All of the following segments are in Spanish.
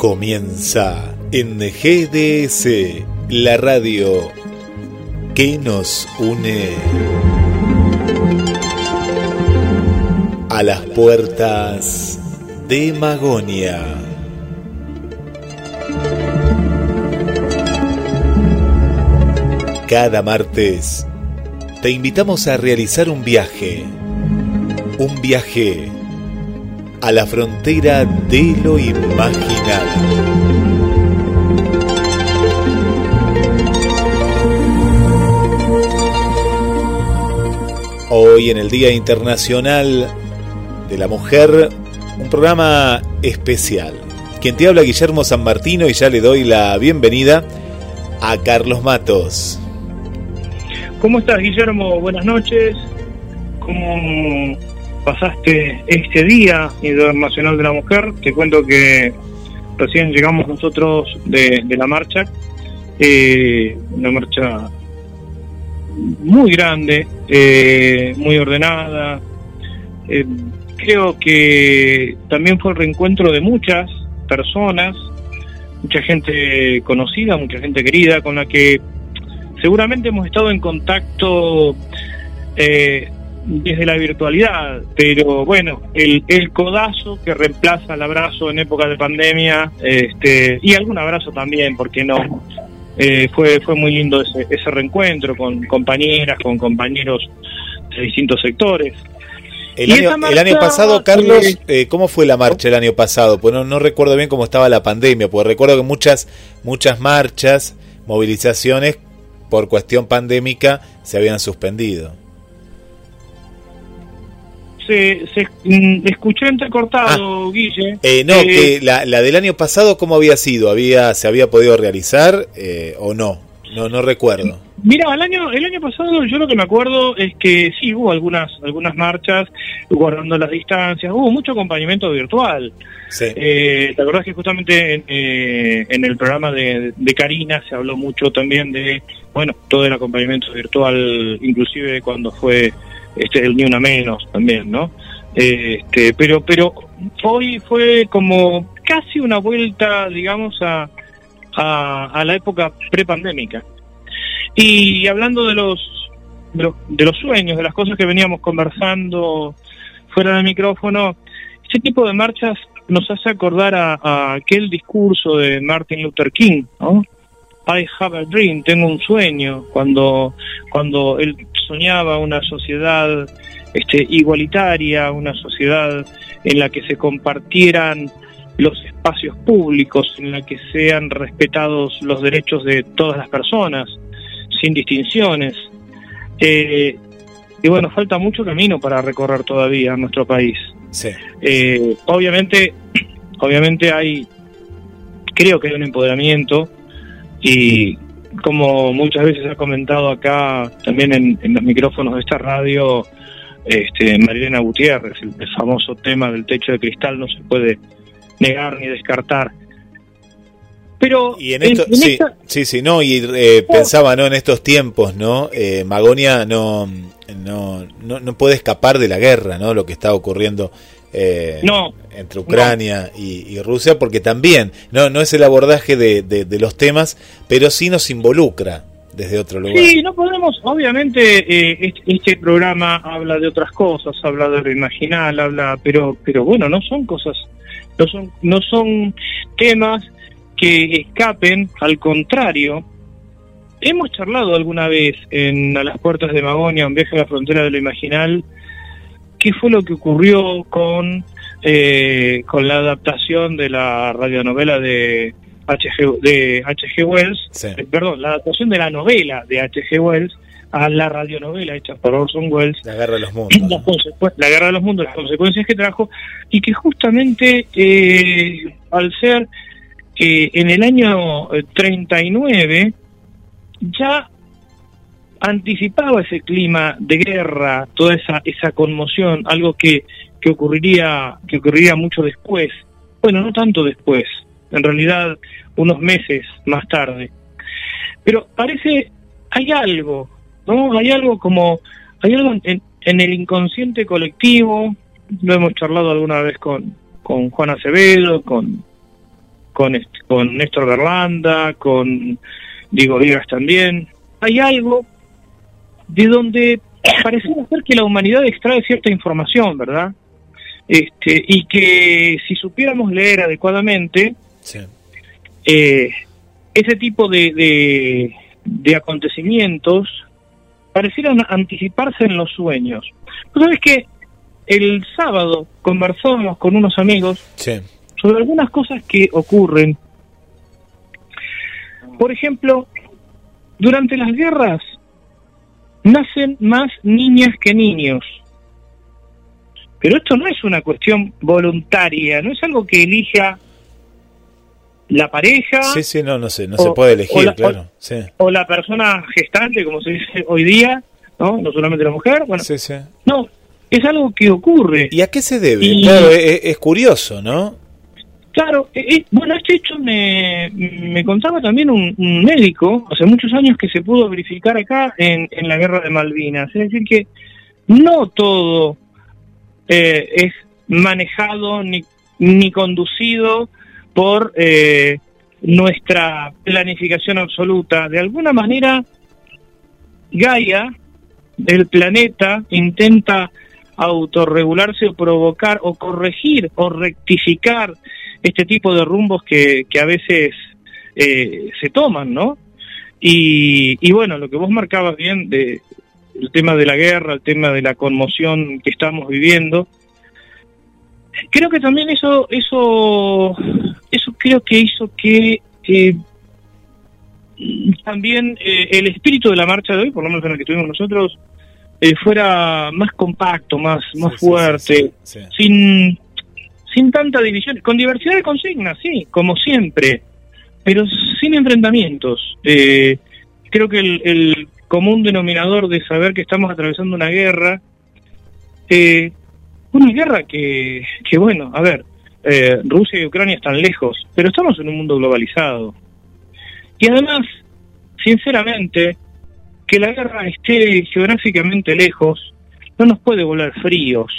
Comienza en GDS, la radio que nos une a las puertas de Magonia. Cada martes te invitamos a realizar un viaje, un viaje a la frontera de lo imaginado. Hoy en el Día Internacional de la Mujer, un programa especial. Quien te habla Guillermo San Martino y ya le doy la bienvenida a Carlos Matos. ¿Cómo estás Guillermo? Buenas noches. ¿Cómo pasaste este Día Internacional de la Mujer. Te cuento que recién llegamos nosotros de, la marcha, eh, una marcha muy grande, eh, muy ordenada. Eh, creo que también fue el reencuentro de muchas personas, mucha gente conocida, mucha gente querida, con la que seguramente hemos estado en contacto eh, desde la virtualidad, pero bueno, el, el codazo que reemplaza el abrazo en época de pandemia, este, y algún abrazo también, porque no, eh, fue, fue muy lindo ese, ese reencuentro con compañeras, con compañeros de distintos sectores. El año, el año, pasado, Carlos, eh, ¿cómo fue la marcha el año pasado? Pues no, no recuerdo bien cómo estaba la pandemia, porque recuerdo que muchas, muchas marchas, movilizaciones por cuestión pandémica se habían suspendido se, se mm, escuchó entrecortado, ah, Guille. Eh, no, que eh, la, la, del año pasado, ¿cómo había sido? ¿Había, ¿Se había podido realizar eh, o no? No, no recuerdo. Mira, el año, el año pasado yo lo que me acuerdo es que sí hubo algunas, algunas marchas guardando las distancias, hubo mucho acompañamiento virtual. Sí. Eh, ¿Te acordás que justamente en, eh, en el programa de, de, Karina se habló mucho también de, bueno, todo el acompañamiento virtual, inclusive cuando fue este el ni una menos también, ¿no? Este, pero pero hoy fue como casi una vuelta, digamos, a, a, la época prepandémica. Y hablando de los, de los, sueños, de las cosas que veníamos conversando fuera del micrófono, ese tipo de marchas nos hace acordar a, a, aquel discurso de Martin Luther King, ¿no? I have a dream, tengo un sueño, cuando, cuando él soñaba una sociedad este, igualitaria, una sociedad en la que se compartieran los espacios públicos, en la que sean respetados los derechos de todas las personas, sin distinciones. Eh, y bueno, falta mucho camino para recorrer todavía en nuestro país. Eh, obviamente, obviamente hay, creo que hay un empoderamiento y como muchas veces ha comentado acá también en, los micrófonos de esta radio, este, Marilena Gutiérrez, el, famoso tema del techo de cristal no se puede negar ni descartar. Pero y en esto, sí, sí, sí, no, y eh, pensaba, ¿no? En estos tiempos, ¿no? Eh, Magonia no, no, no, no puede escapar de la guerra, ¿no? Lo que está ocurriendo eh, no, entre Ucrania y, Rusia, porque también no, no es el abordaje de, de, los temas, pero sí nos involucra desde otro lugar. Sí, no podemos, obviamente eh, este, programa habla de otras cosas, habla de lo imaginal, habla, pero, pero bueno, no son cosas, no son, no son temas que escapen, al contrario, hemos charlado alguna vez en A las puertas de Magonia, un viaje a la frontera de lo imaginal, qué fue lo que ocurrió con, eh, con la adaptación de la radionovela de H.G. de H.G. Wells, eh, perdón, la adaptación de la novela de H.G. Wells, a la radionovela hecha por Orson Welles. La Guerra de los Mundos. La, Guerra de los Mundos, las consecuencias que trajo, y que justamente eh, al ser que en el año 39 eh, ya anticipaba ese clima de guerra, toda esa, esa conmoción, algo que, que ocurriría, que ocurriría mucho después. Bueno, no tanto después, en realidad unos meses más tarde. Pero parece, hay algo, ¿no? Hay algo como, hay algo en, el inconsciente colectivo, lo hemos charlado alguna vez con, con Juan Acevedo, con, con, con Néstor Berlanda, con Diego Díaz también. Hay algo de donde pareciera ser que la humanidad extrae cierta información, ¿verdad? Este, y que si supiéramos leer adecuadamente, eh, ese tipo de, de, acontecimientos parecieran anticiparse en los sueños. ¿Tú sabes que el sábado conversamos con unos amigos sobre algunas cosas que ocurren. Por ejemplo, durante las guerras nacen más niñas que niños. Pero esto no es una cuestión voluntaria, no es algo que elija la pareja. Sí, sí, no, no sé, no se puede elegir, claro. O, la persona gestante, como se dice hoy día, ¿no? No solamente la mujer, bueno. Sí, sí. No, es algo que ocurre. ¿Y a qué se debe? claro, es, curioso, ¿no? Claro, eh, eh, bueno, este hecho me, me contaba también un, médico hace muchos años que se pudo verificar acá en, en la guerra de Malvinas. Es decir, que no todo eh, es manejado ni, ni conducido por eh, nuestra planificación absoluta. De alguna manera, Gaia, el planeta, intenta autorregularse o provocar o corregir o rectificar este tipo de rumbos que, que a veces eh, se toman, ¿no? Y, y, bueno, lo que vos marcabas bien de el tema de la guerra, el tema de la conmoción que estamos viviendo, creo que también eso eso eso creo que hizo que eh, también eh, el espíritu de la marcha de hoy, por lo menos en el que tuvimos nosotros, eh, fuera más compacto, más, más fuerte, sin, sin tanta división, con diversidad de consignas, sí, como siempre, pero sin enfrentamientos. creo que el, el, común denominador de saber que estamos atravesando una guerra, una guerra que, que bueno, a ver, eh, Rusia y Ucrania están lejos, pero estamos en un mundo globalizado. Y además, sinceramente, que la guerra esté geográficamente lejos no nos puede volver fríos,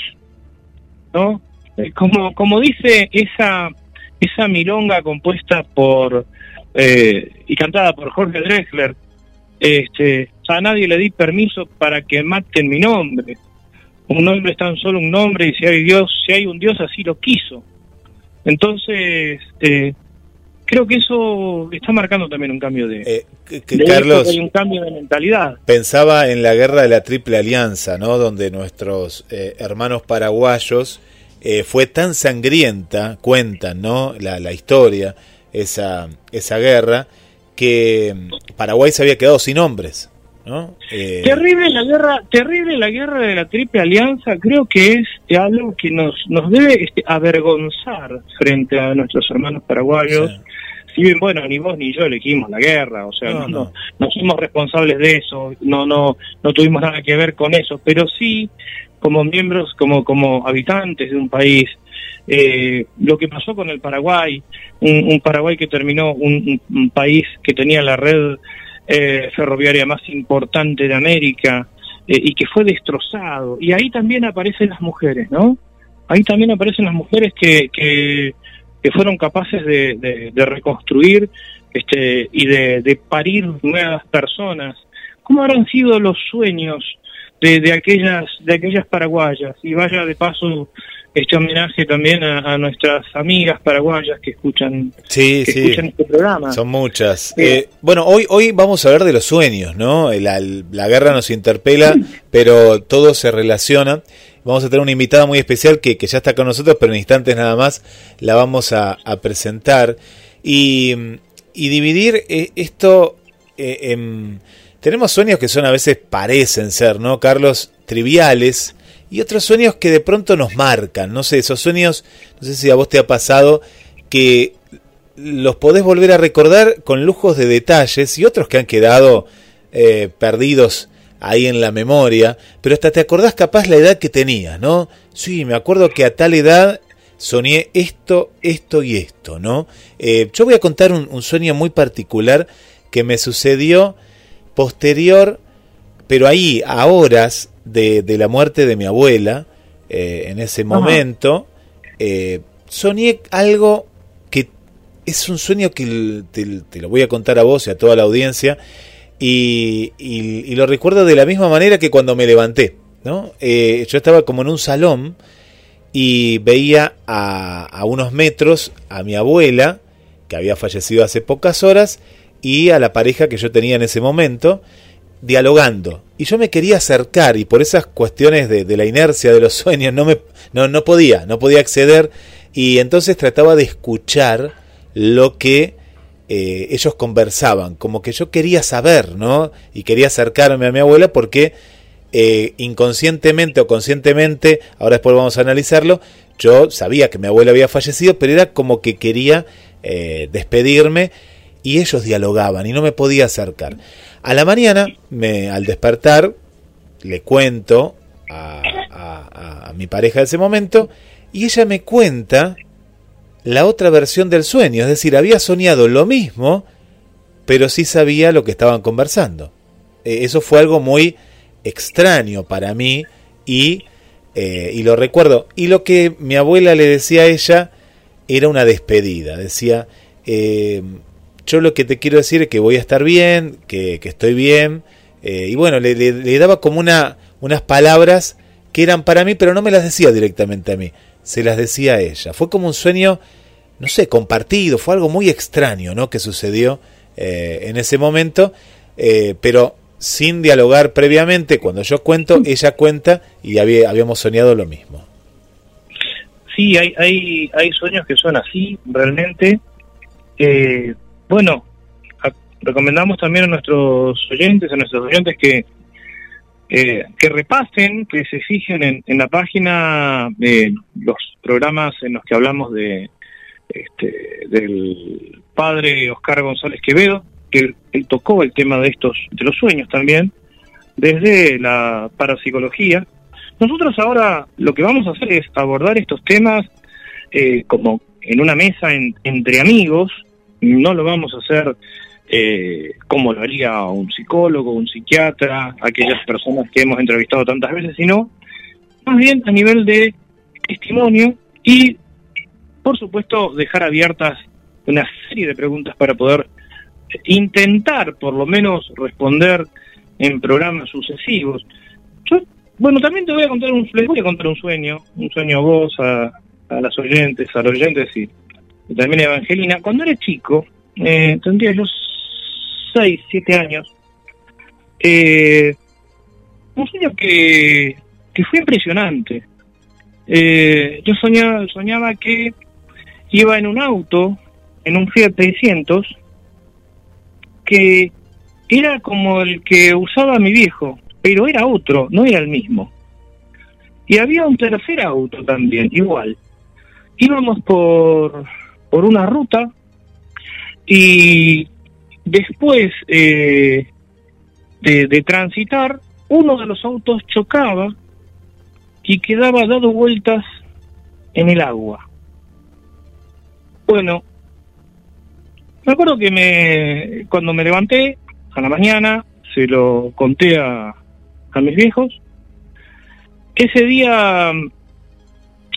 ¿no? Eh, como, como dice esa, esa milonga compuesta por eh, y cantada por Jorge Drexler, este, a nadie le di permiso para que maten mi nombre. Un nombre es tan solo un nombre y si hay Dios, si hay un Dios así lo quiso. Entonces, eh, creo que eso está marcando también un cambio de, eh, Carlos, un cambio de mentalidad. Pensaba en la guerra de la Triple Alianza, ¿no? Donde nuestros eh, hermanos paraguayos fue tan sangrienta, cuentan, ¿no? La, la historia, esa, esa guerra, que Paraguay se había quedado sin hombres. Eh, terrible la guerra, terrible la guerra de la Triple Alianza. Creo que es algo que nos nos debe este, avergonzar frente a nuestros hermanos paraguayos. Si bien, bueno, ni vos ni yo elegimos la guerra, o sea, no, no, no, somos responsables de eso, no, no, no tuvimos nada que ver con eso, pero sí, como miembros, como, como habitantes de un país, eh, lo que pasó con el Paraguay, un, Paraguay que terminó, un, país que tenía la red eh, ferroviaria más importante de América eh, y que fue destrozado. Y ahí también aparecen las mujeres, ¿no? Ahí también aparecen las mujeres que, que, fueron capaces de, de, reconstruir este, y de, de, parir nuevas personas. ¿Cómo habrán sido los sueños de, de, aquellas, de aquellas paraguayas? Y vaya de paso este homenaje también a, nuestras amigas paraguayas que escuchan, sí, escuchan este programa. Son muchas. Eh, bueno, hoy, hoy vamos a ver de los sueños, ¿no? La, la guerra nos interpela, pero todo se relaciona. Vamos a tener una invitada muy especial que, que ya está con nosotros, pero en instantes nada más la vamos a, a presentar. Y, y dividir eh, esto eh, en tenemos sueños que son a veces parecen ser, ¿no, Carlos? Triviales y otros sueños que de pronto nos marcan, no sé, esos sueños, no sé si a vos te ha pasado que los podés volver a recordar con lujos de detalles y otros que han quedado eh, perdidos ahí en la memoria, pero hasta te acordás capaz la edad que tenías, ¿no? Sí, me acuerdo que a tal edad soñé esto, esto y esto, ¿no? Eh, yo voy a contar un, sueño muy particular que me sucedió posterior, pero ahí, a horas de, la muerte de mi abuela, eh, en ese momento, soñé algo que es un sueño que te, lo voy a contar a vos y a toda la audiencia, y, lo recuerdo de la misma manera que cuando me levanté. ¿no? Eh, yo estaba como en un salón y veía a, unos metros a mi abuela, que había fallecido hace pocas horas, y a la pareja que yo tenía en ese momento, dialogando. Y yo me quería acercar y por esas cuestiones de, la inercia de los sueños no, me, no, no podía, no podía acceder y entonces trataba de escuchar lo que eh, ellos conversaban, como que yo quería saber, ¿no? Y quería acercarme a mi abuela porque eh, inconscientemente o conscientemente, ahora después vamos a analizarlo, yo sabía que mi abuela había fallecido, pero era como que quería eh, despedirme y ellos dialogaban y no me podía acercar. A la mañana, me, al despertar, le cuento a, a mi pareja de ese momento y ella me cuenta la otra versión del sueño, es decir, había soñado lo mismo, pero sí sabía lo que estaban conversando. Eh, eso fue algo muy extraño para mí y, eh, y lo recuerdo. Y lo que mi abuela le decía a ella era una despedida. Decía, eh, yo lo que te quiero decir es que voy a estar bien, que, estoy bien. y bueno, le, le, daba como una, unas palabras que eran para mí, pero no me las decía directamente a mí se las decía a ella. Fue como un sueño, no sé, compartido, fue algo muy extraño, ¿no? Que sucedió eh, en ese momento, eh, pero sin dialogar previamente, cuando yo cuento, ella cuenta y había, habíamos soñado lo mismo. Sí, hay, hay, hay sueños que son así, realmente. Eh, bueno, recomendamos también a nuestros oyentes, a nuestros oyentes que eh, que repasen, que se fijen en, la página de los programas en los que hablamos de este, del padre Oscar González Quevedo, que él, tocó el tema de estos, de los sueños también, desde la parapsicología. Nosotros ahora lo que vamos a hacer es abordar estos temas eh, como en una mesa entre amigos, no lo vamos a hacer eh, como lo haría un psicólogo, un psiquiatra, aquellas personas que hemos entrevistado tantas veces, sino más bien a nivel de testimonio y, por supuesto, dejar abiertas una serie de preguntas para poder intentar, por lo menos, responder en programas sucesivos. Yo, bueno, también te voy a contar un, les voy a contar un sueño, un sueño a vos, a, las oyentes, a los oyentes y, también a Evangelina. Cuando era chico, eh, tendría yo 6, 7 años, eh, un sueño que, que fue impresionante. Eh, yo soñaba, soñaba que iba en un auto, en un Fiat 600, que era como el que usaba mi viejo, pero era otro, no era el mismo. Y había un tercer auto también, igual. Íbamos por, por una ruta y Después eh, de, transitar, uno de los autos chocaba y quedaba dado vueltas en el agua. Bueno, me acuerdo que me, cuando me levanté a la mañana, se lo conté a, a mis viejos. Ese día mm,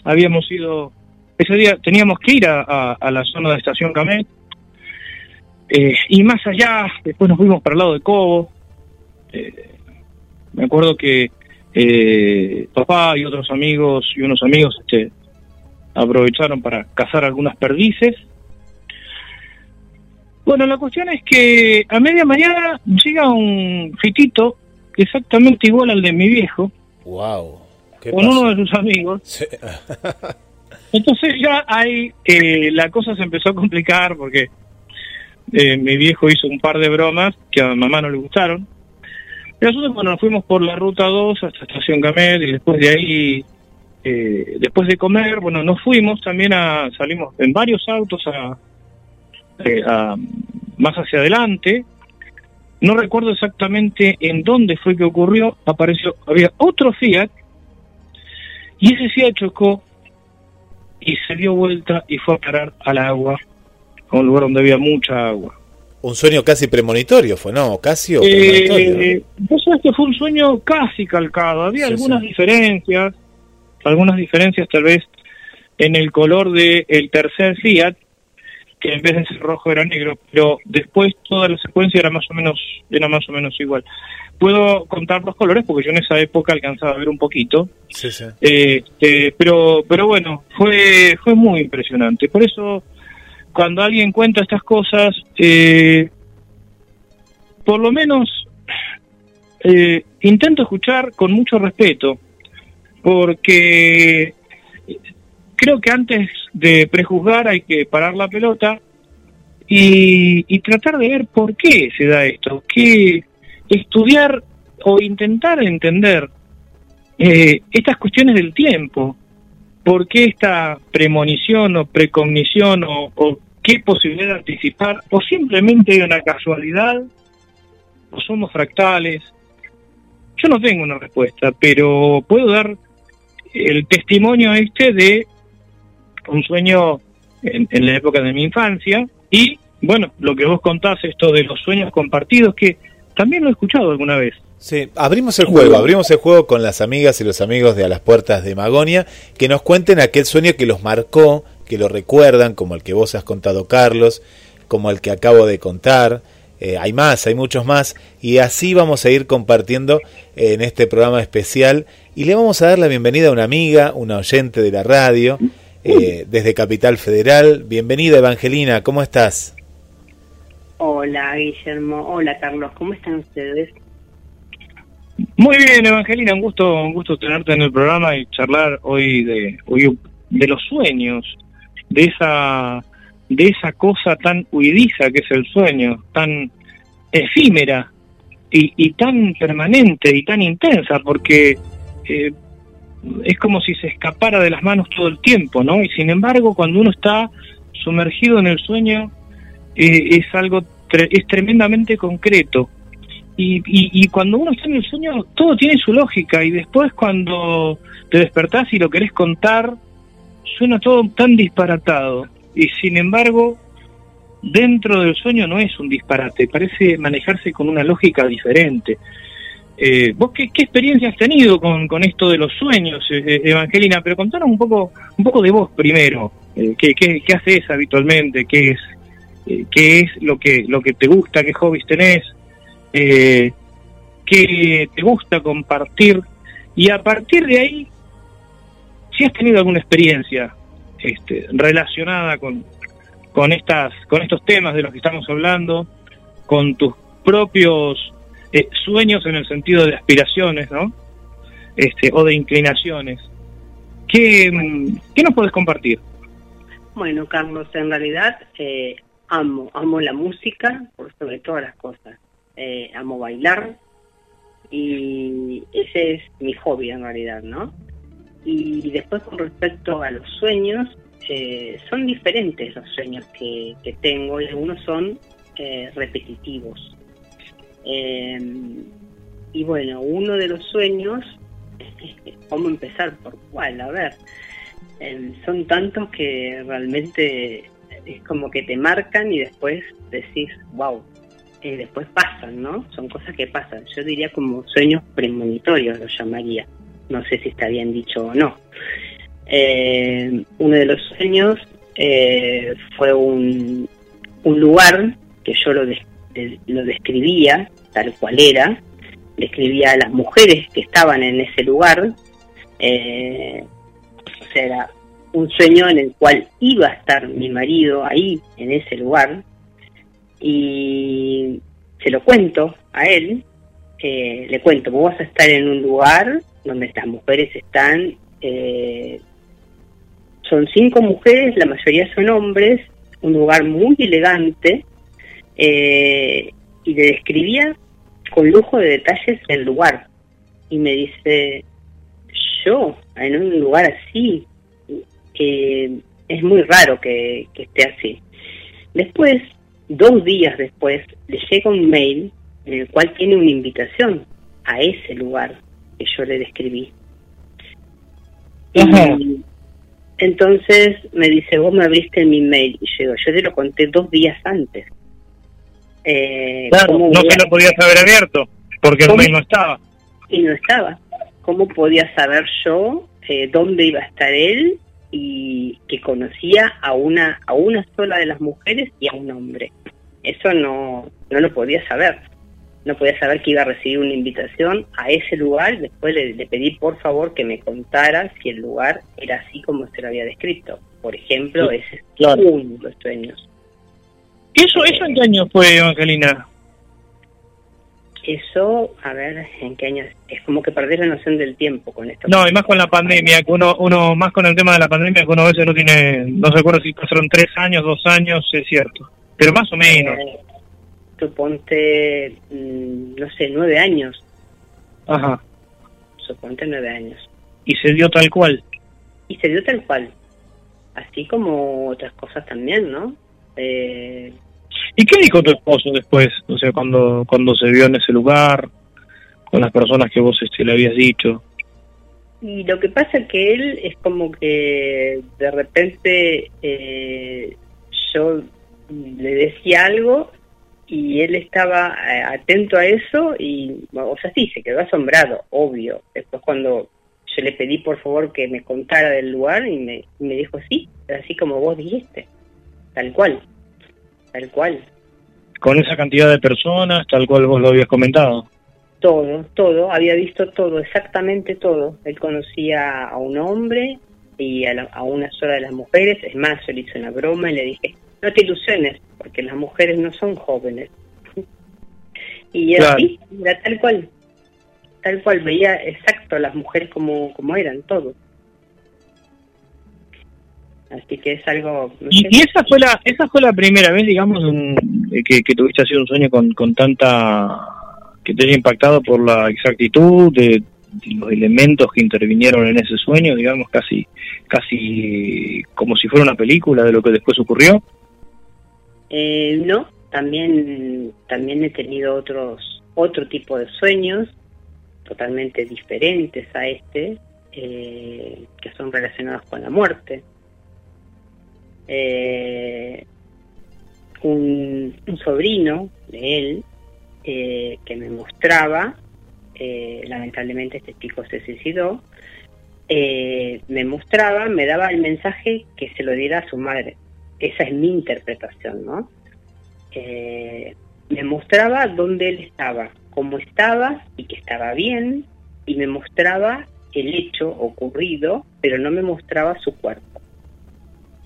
habíamos ido, ese día teníamos que ir a, a la zona de Estación Camet eh, y más allá, después nos fuimos para el lado de Cobo. Eh, me acuerdo que eh, papá y otros amigos y unos amigos este, aprovecharon para cazar algunas perdices. Bueno, la cuestión es que a media mañana llega un fitito exactamente igual al de mi viejo. Wow. Con uno de sus amigos. Entonces ya ahí la cosa se empezó a complicar porque eh, mi viejo hizo un par de bromas que a mamá no le gustaron. Y nosotros, bueno, nos fuimos por la ruta 2 hasta Estación Camet y después de ahí, eh, después de comer, bueno, nos fuimos también a, salimos en varios autos a, eh, a más hacia adelante. No recuerdo exactamente en dónde fue que ocurrió, apareció, había otro Fiat y ese Fiat chocó y se dio vuelta y fue a parar al agua, a un lugar donde había mucha agua. Un sueño casi premonitorio fue, ¿no? Casi o eh, sabes que fue un sueño casi calcado. Había algunas diferencias, algunas diferencias tal vez en el color del el tercer Fiat, que en vez de ser rojo era negro, pero después toda la secuencia era más o menos era más o menos igual. Puedo contar los colores porque yo en esa época alcanzaba a ver un poquito. Sí, sí. Eh, eh, pero pero bueno, fue fue muy impresionante. Por eso cuando alguien cuenta estas cosas, eh, por lo menos intento escuchar con mucho respeto, porque creo que antes de prejuzgar hay que parar la pelota y, tratar de ver por qué se da esto, que estudiar o intentar entender eh, estas cuestiones del tiempo, por qué esta premonición o precognición o, qué posibilidad de anticipar, o simplemente hay una casualidad, o somos fractales. Yo no tengo una respuesta, pero puedo dar el testimonio este de un sueño en, en la época de mi infancia y, bueno, lo que vos contás, esto de los sueños compartidos, que también lo he escuchado alguna vez. Sí, abrimos el juego, abrimos el juego con las amigas y los amigos de A las Puertas de Magonia, que nos cuenten aquel sueño que los marcó que lo recuerdan, como el que vos has contado, Carlos, como el que acabo de contar. Eh, hay más, hay muchos más, y así vamos a ir compartiendo en este programa especial. Y le vamos a dar la bienvenida a una amiga, una oyente de la radio, eh, desde Capital Federal. Bienvenida, Evangelina, ¿cómo estás? Hola, Guillermo. Hola, Carlos, ¿cómo están ustedes? Muy bien, Evangelina, un gusto, un gusto tenerte en el programa y charlar hoy de, hoy de los sueños de esa de esa cosa tan huidiza que es el sueño, tan efímera y, tan permanente y tan intensa, porque eh, es como si se escapara de las manos todo el tiempo, ¿no? Y sin embargo, cuando uno está sumergido en el sueño, eh, es algo es tremendamente concreto. Y, y, cuando uno está en el sueño, todo tiene su lógica. Y después, cuando te despertás y lo querés contar, suena todo tan disparatado y sin embargo dentro del sueño no es un disparate, parece manejarse con una lógica diferente. Eh, ¿Vos qué, experiencia has tenido con, con esto de los sueños, eh, eh, Evangelina? Pero contanos un poco, un poco de vos primero. ¿qué, qué, qué, haces habitualmente? ¿Qué es, qué es lo que, lo que te gusta? ¿Qué hobbies tenés? ¿Qué te gusta compartir? Y a partir de ahí, si has tenido alguna experiencia este, relacionada con, con, estas, con estos temas de los que estamos hablando, con tus propios eh, sueños en el sentido de aspiraciones, ¿no? Este, o de inclinaciones. ¿Qué, ¿qué nos puedes compartir? Bueno, Carlos, en realidad eh, amo, amo la música por sobre todas las cosas. Eh, amo bailar y ese es mi hobby en realidad, ¿no? Y después con respecto a los sueños, eh, son diferentes los sueños que, tengo y algunos son eh, repetitivos. Em, y bueno, uno de los sueños, ¿cómo empezar por cuál? A ver, em, son tantos que realmente es como que te marcan y después decís, wow, eh, después pasan, ¿no? Son cosas que pasan. Yo diría como sueños premonitorios, los llamaría no sé si está bien dicho o no. Eh, uno de los sueños eh, fue un, un, lugar que yo lo, lo describía tal cual era, describía a las mujeres que estaban en ese lugar, eh, o sea, era un sueño en el cual iba a estar mi marido ahí, en ese lugar, y se lo cuento a él, le cuento, vos vas a estar en un lugar donde estas mujeres están, eh, son cinco mujeres, la mayoría son hombres, un lugar muy elegante, eh, y le describía con lujo de detalles el lugar. Y me dice, yo, en un lugar así, que es muy raro que, que esté así. Después, dos días después, le llega un mail en el cual tiene una invitación a ese lugar que yo le describí. Y entonces me dice, vos me abriste mi mail. Y yo digo, yo te lo conté dos días antes. Eh, claro, no se lo podías haber abierto, porque el mail no estaba. Y no estaba. ¿Cómo podía saber yo eh, dónde iba a estar él y que conocía a una, a una sola de las mujeres y a un hombre? Eso no, no lo podía saber no podía saber que iba a recibir una invitación a ese lugar. Después le, pedí por favor que me contara si el lugar era así como se lo había descrito. Por ejemplo, ese es uno de los sueños. ¿Eso, ¿Eso en qué año fue, Evangelina? Eso, a ver, ¿en qué año? Es como que perdés la noción del tiempo con esto. No, y más con la pandemia, que uno, uno, más con el tema de la pandemia, que uno a veces no tiene, no se acuerda si pasaron tres años, dos años, es cierto. Pero más o menos. Eh, suponte, mm, no sé, nueve años. Ajá. Suponte nueve años. ¿Y se dio tal cual? Y se dio tal cual. Así como otras cosas también, ¿no? Eh... ¿Y qué dijo tu esposo después? O sea, cuando, cuando se vio en ese lugar, con las personas que vos este, le habías dicho. Y lo que pasa es que él es como que de repente eh, yo le decía algo y él estaba eh, atento a eso y, o sea, sí, se quedó asombrado, obvio. Después cuando yo le pedí por favor que me contara del lugar y me, me dijo, sí, así como vos dijiste, tal cual, tal cual. Con esa cantidad de personas, tal cual vos lo habías comentado. Todo, todo, había visto todo, exactamente todo. Él conocía a un hombre y a, a una sola de las mujeres, es más, yo le hice una broma y le dije, no te ilusiones, porque las mujeres no son jóvenes. Y así, era tal cual, tal cual, veía exacto las mujeres como, como eran, todos. Así que es algo... y, esa fue la esa fue la primera vez, digamos, que, que tuviste así un sueño con, con tanta... que te haya impactado por la exactitud de, los elementos que intervinieron en ese sueño, digamos, casi casi como si fuera una película de lo que después ocurrió. Eh, no, también, también he tenido otros, otro tipo de sueños totalmente diferentes a este, eh, que son relacionados con la muerte. Eh, un, sobrino de él que me mostraba, lamentablemente este chico se suicidó, me mostraba, me daba el mensaje que se lo diera a su madre esa es mi interpretación, ¿no? Eh, me mostraba dónde él estaba, cómo estaba y que estaba bien, y me mostraba el hecho ocurrido, pero no me mostraba su cuerpo.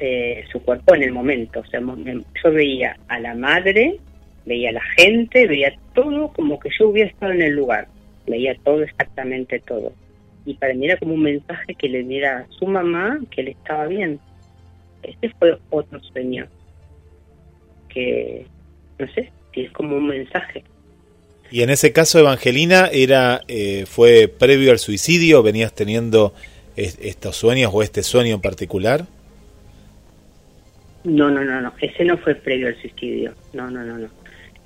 Eh, su cuerpo en el momento. O sea, yo veía a la madre, veía a la gente, veía todo como que yo hubiera estado en el lugar. Veía todo, exactamente todo. Y para mí era como un mensaje que le diera a su mamá que él estaba bien. Este fue otro sueño que, no sé, si es como un mensaje. Y en ese caso, Evangelina, era eh, fue previo al suicidio, venías teniendo estos sueños o este sueño en particular. No, no, no, no, ese no fue previo al suicidio, no, no, no, no.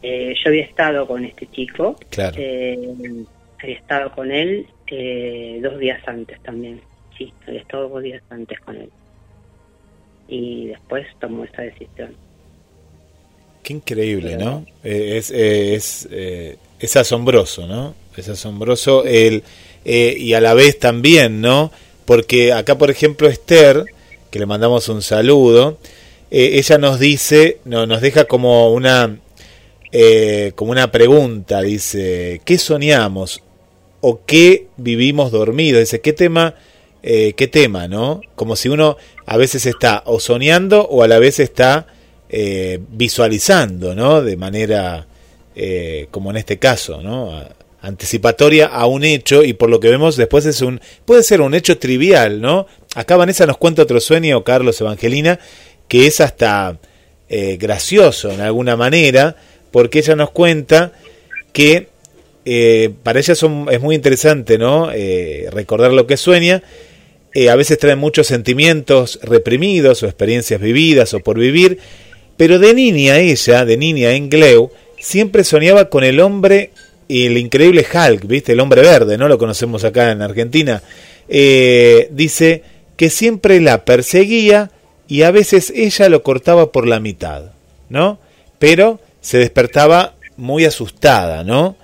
Eh, yo había estado con este chico, claro. Eh, había estado con él dos días antes también, sí, había estado dos días antes con él y después tomó esta decisión. Qué increíble, ¿no? Eh, es, eh, es, eh, es, asombroso, ¿no? Es asombroso el, y a la vez también, ¿no? Porque acá, por ejemplo, Esther, que le mandamos un saludo, ella nos dice, no, nos deja como una, como una pregunta, dice, ¿qué soñamos o qué vivimos dormidos? Dice, ¿qué tema eh, qué tema, ¿no? Como si uno a veces está o soñando o a la vez está eh, visualizando, ¿no? De manera, eh, como en este caso, ¿no? Anticipatoria a un hecho y por lo que vemos después es un, puede ser un hecho trivial, ¿no? Acá Vanessa nos cuenta otro sueño, Carlos Evangelina, que es hasta gracioso en alguna manera, porque ella nos cuenta que eh, para ella son, es muy interesante, ¿no? Eh, recordar lo que sueña. Eh, a veces trae muchos sentimientos reprimidos o experiencias vividas o por vivir, pero de niña ella, de niña en Gleu, siempre soñaba con el hombre el increíble Hulk, ¿viste? El hombre verde, ¿no? Lo conocemos acá en Argentina. dice que siempre la perseguía y a veces ella lo cortaba por la mitad, ¿no? Pero se despertaba muy asustada, ¿no?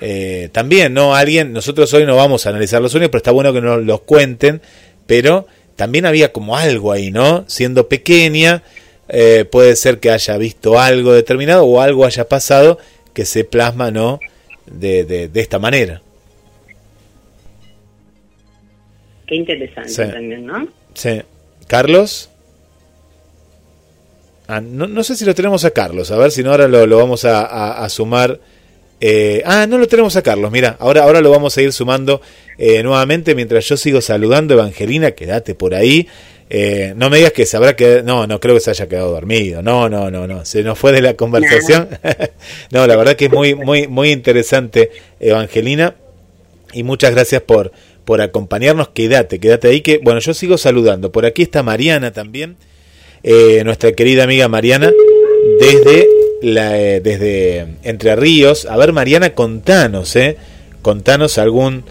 Eh, también, ¿no? Alguien, nosotros hoy no vamos a analizar los sueños, pero está bueno que nos los cuenten, pero también había como algo ahí, ¿no? Siendo pequeña, eh, puede ser que haya visto algo determinado o algo haya pasado que se plasma, ¿no? De, de, esta manera. Qué interesante también, ¿no? Sí. ¿Carlos? Ah, no, no, sé si lo tenemos a Carlos, a ver si no ahora lo, lo vamos a, a sumar eh, ah, no lo tenemos a Carlos, mira, ahora, ahora lo vamos a ir sumando eh, nuevamente mientras yo sigo saludando. Evangelina, quédate por ahí. Eh, no me digas que se habrá quedado, no, no creo que se haya quedado dormido, no, no, no, no, se nos fue de la conversación. no, la verdad que es muy, muy, muy interesante, Evangelina, y muchas gracias por, por acompañarnos. Quédate, quédate ahí que, bueno, yo sigo saludando. Por aquí está Mariana también, nuestra querida amiga Mariana, desde eh, desde Entre Ríos. A ver, Mariana, contanos, ¿eh? Contanos algún,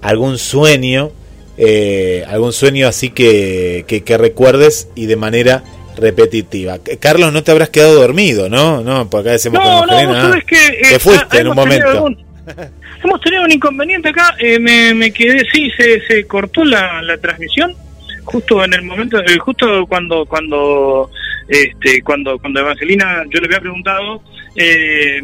algún sueño, eh, algún sueño así que, que, recuerdes y de manera repetitiva. Carlos, no te habrás quedado dormido, ¿no? No, por acá decimos no, no, ah, que, te fuiste en un momento. hemos tenido un inconveniente acá, me, me, quedé, sí, se, se cortó la, la transmisión justo en el momento, justo cuando cuando este, cuando, cuando Evangelina, yo le había preguntado eh,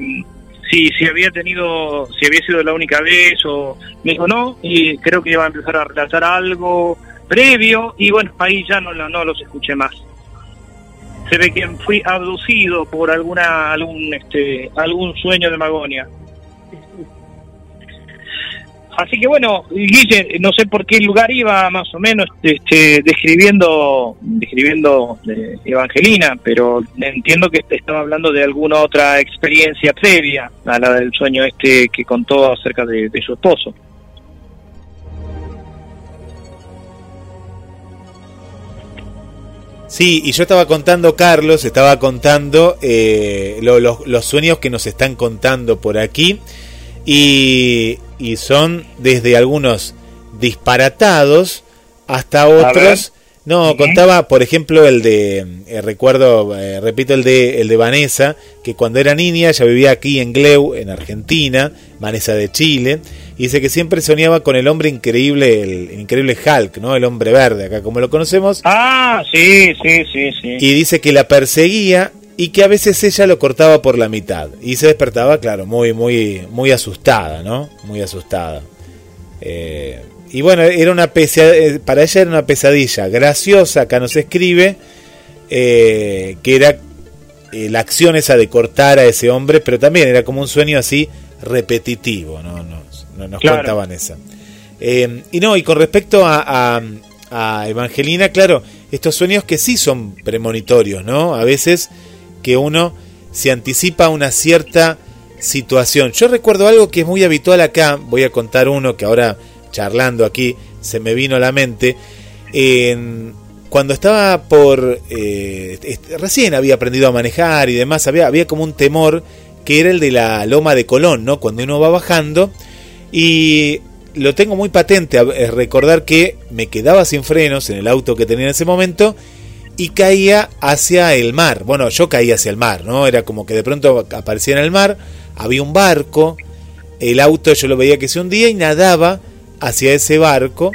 si, si había tenido, si había sido la única vez o me dijo no, y creo que iba a empezar a relatar algo previo, y bueno, ahí ya no, no los escuché más. Se ve que fui abducido por alguna algún este algún sueño de Magonia. Así que bueno, Guille, no sé por qué lugar iba más o menos este, describiendo, describiendo eh, Evangelina, pero entiendo que estaba hablando de alguna otra experiencia previa a la del sueño este que contó acerca de, su esposo. Sí, y yo estaba contando, Carlos, estaba contando eh, los sueños que nos están contando por aquí. Y, y son desde algunos disparatados hasta otros. No, contaba, por ejemplo, el de, eh, recuerdo, eh, repito, el de, el de Vanessa, que cuando era niña, ella vivía aquí en Gleu, en Argentina, Vanessa de Chile, y dice que siempre soñaba con el hombre increíble, el, increíble Hulk, ¿no? El hombre verde, acá como lo conocemos. Ah, sí, sí, sí, sí. Y dice que la perseguía y que a veces ella lo cortaba por la mitad y se despertaba, claro, muy, muy, muy asustada, ¿no? Muy asustada. Eh, y bueno, era una eh, para ella era una pesadilla graciosa, acá nos escribe, eh, que era la acción esa de cortar a ese hombre, pero también era como un sueño así repetitivo, ¿no? Nos, nos contaban esa. y no, y con respecto a, a Evangelina, claro, estos sueños que sí son premonitorios, ¿no? A veces que uno se anticipa a una cierta situación. Yo recuerdo algo que es muy habitual acá, voy a contar uno que ahora charlando aquí se me vino a la mente. cuando estaba por... Eh, recién había aprendido a manejar y demás, había, había como un temor que era el de la loma de Colón, ¿no? Cuando uno va bajando y lo tengo muy patente, recordar que me quedaba sin frenos en el auto que tenía en ese momento y caía hacia el mar. Bueno, yo caía hacia el mar, ¿no? Era como que de pronto aparecía en el mar, había un barco, el auto yo lo veía que se hundía y nadaba hacia ese barco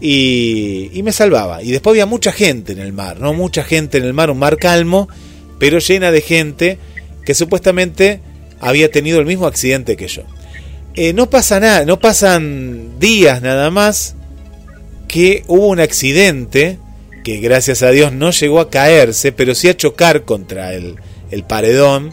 y, y me salvaba. Y después había mucha gente en el mar, ¿no? Mucha gente en el mar, un mar calmo, pero llena de gente que supuestamente había tenido el mismo accidente que yo. Eh, no pasa nada, no pasan días nada más que hubo un accidente que gracias a Dios no llegó a caerse, pero sí a chocar contra el, el paredón.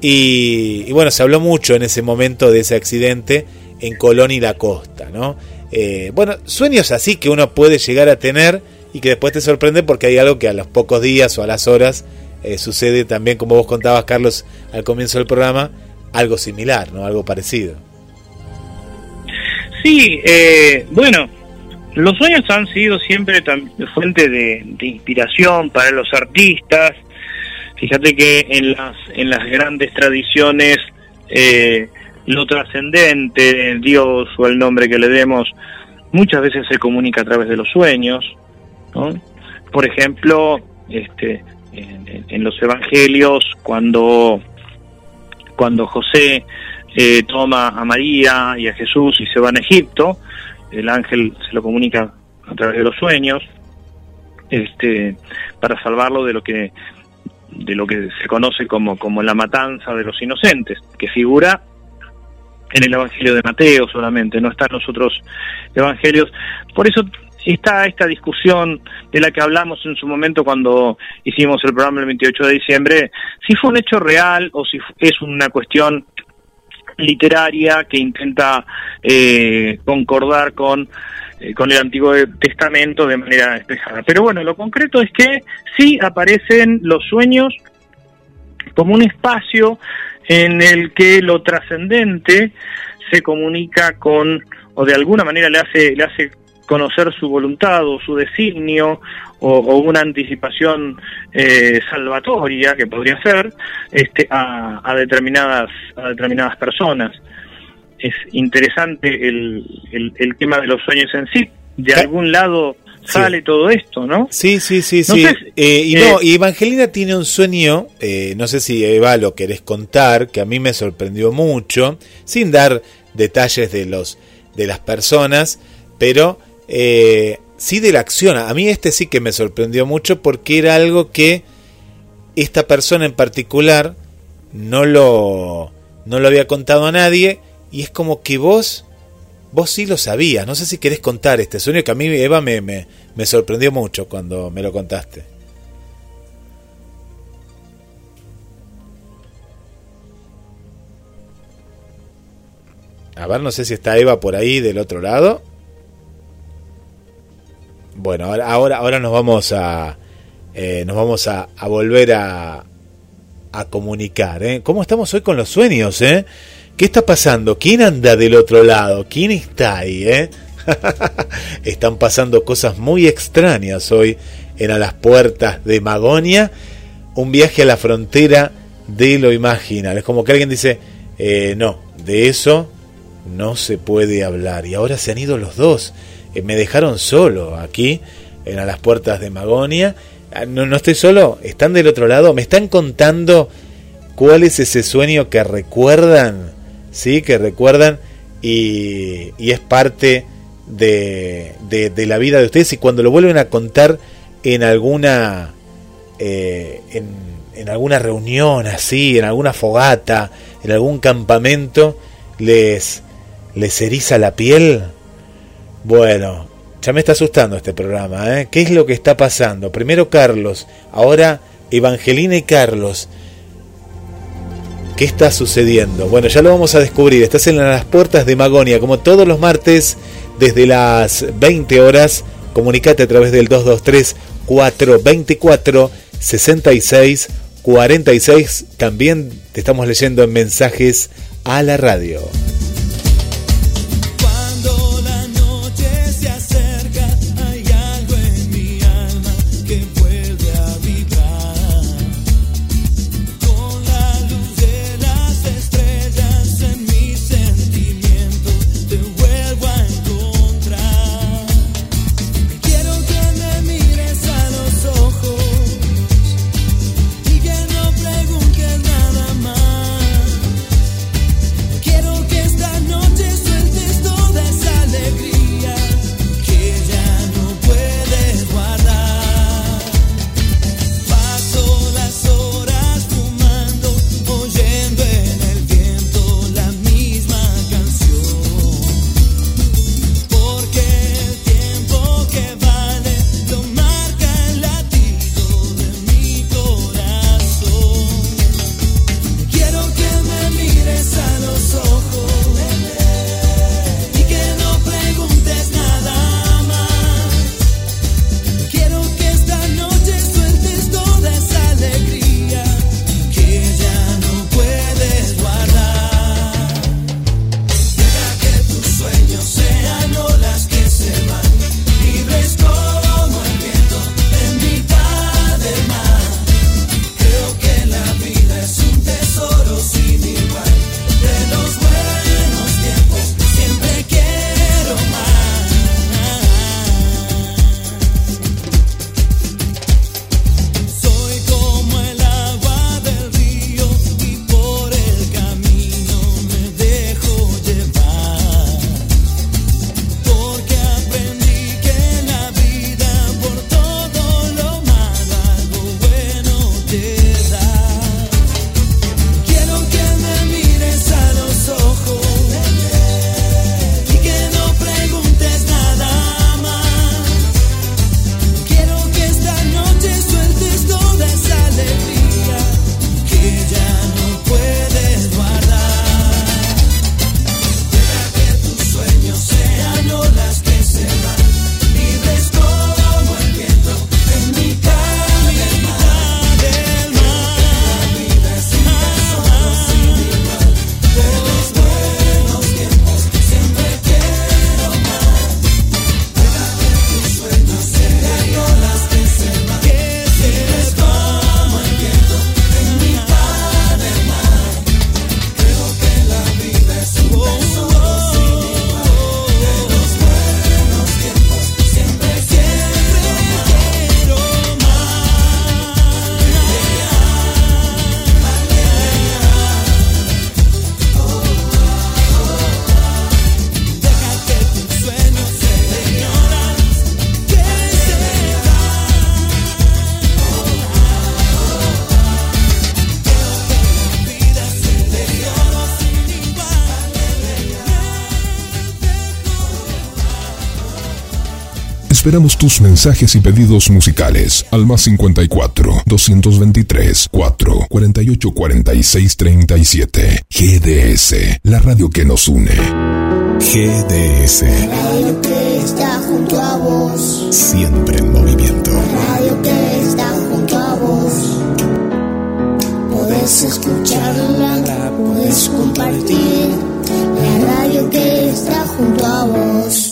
Y, bueno, se habló mucho en ese momento de ese accidente en Colón y la costa, ¿no? Eh, bueno, sueños así que uno puede llegar a tener y que después te sorprende porque hay algo que a los pocos días o a las horas eh, sucede también, como vos contabas, Carlos, al comienzo del programa, algo similar, ¿no? Algo parecido. Sí, eh, bueno, los sueños han sido siempre fuente de, inspiración para los artistas. Fíjate que en las, en las grandes tradiciones eh, lo trascendente, Dios o el nombre que le demos, muchas veces se comunica a través de los sueños. Por ejemplo, este, en, los evangelios, cuando, cuando José eh, toma a María y a Jesús y se van a Egipto, el ángel se lo comunica a través de los sueños, este, para salvarlo de lo que de lo que se conoce como, como la matanza de los inocentes, que figura en el Evangelio de Mateo solamente, no está en los otros evangelios. Por eso está esta discusión de la que hablamos en su momento cuando hicimos el programa el 28 de diciembre, si fue un hecho real o si es una cuestión literaria que intenta eh, concordar con, eh, con el Antiguo Testamento de manera despejada. Pero bueno, lo concreto es que sí aparecen los sueños como un espacio en el que lo trascendente se comunica con o de alguna manera le hace le hace conocer su voluntad o su designio o, una anticipación eh, salvatoria que podría ser este, a, determinadas a determinadas personas es interesante el, el, tema de los sueños en sí de algún lado sale todo esto, ¿no? Sí, sí, sí, sí. Eh, y no, y Evangelina tiene un sueño, eh, no sé si Eva lo querés contar, que a mí me sorprendió mucho, sin dar detalles de los de las personas, pero eh, sí de la acción. A mí este sí que me sorprendió mucho porque era algo que esta persona en particular no lo, no lo había contado a nadie y es como que vos, vos sí lo sabías. No sé si querés contar este sueño que a mí Eva me, me, me sorprendió mucho cuando me lo contaste. A ver, no sé si está Eva por ahí del otro lado. Bueno, ahora, ahora nos vamos a, eh, nos vamos a, volver a, a comunicar. ¿eh? ¿Cómo estamos hoy con los sueños? Eh? ¿Qué está pasando? ¿Quién anda del otro lado? ¿Quién está ahí? Eh? Están pasando cosas muy extrañas hoy en A las Puertas de Magonia. Un viaje a la frontera de lo imaginal. Es como que alguien dice, eh, no, de eso no se puede hablar. Y ahora se han ido los dos. Eh, me dejaron solo aquí, en a las puertas de Magonia. Ah, no, no estoy solo, están del otro lado, me están contando cuál es ese sueño que recuerdan, ¿sí? Que recuerdan y, es parte de, de, la vida de ustedes y cuando lo vuelven a contar en alguna, eh, en, en alguna reunión así, en alguna fogata, en algún campamento, les, les eriza la piel bueno, ya me está asustando este programa. ¿eh? ¿Qué es lo que está pasando? Primero Carlos, ahora Evangelina y Carlos. ¿Qué está sucediendo? Bueno, ya lo vamos a descubrir. Estás en las puertas de Magonia, como todos los martes, desde las 20 horas. Comunicate a través del 223 424 66 46. También te estamos leyendo en mensajes a la radio. Esperamos tus mensajes y pedidos musicales al más 54 223 4 48 46 37. GDS, la radio que nos une. GDS. La radio que está junto a vos. Siempre en movimiento. La radio que está junto a vos. Podés escucharla, podés compartir. La radio que está junto a vos.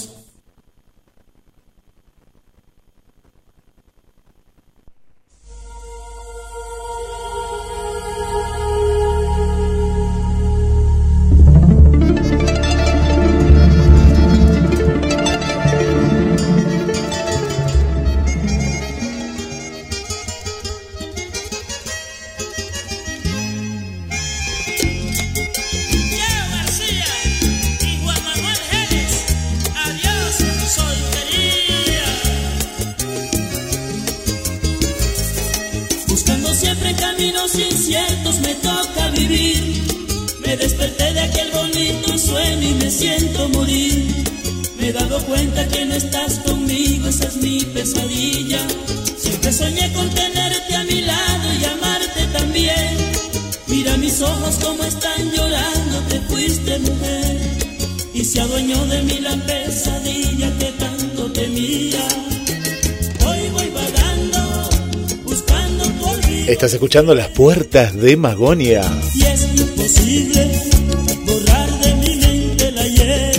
Escuchando las puertas de Magonia. Y es imposible borrar de mi mente el ayer.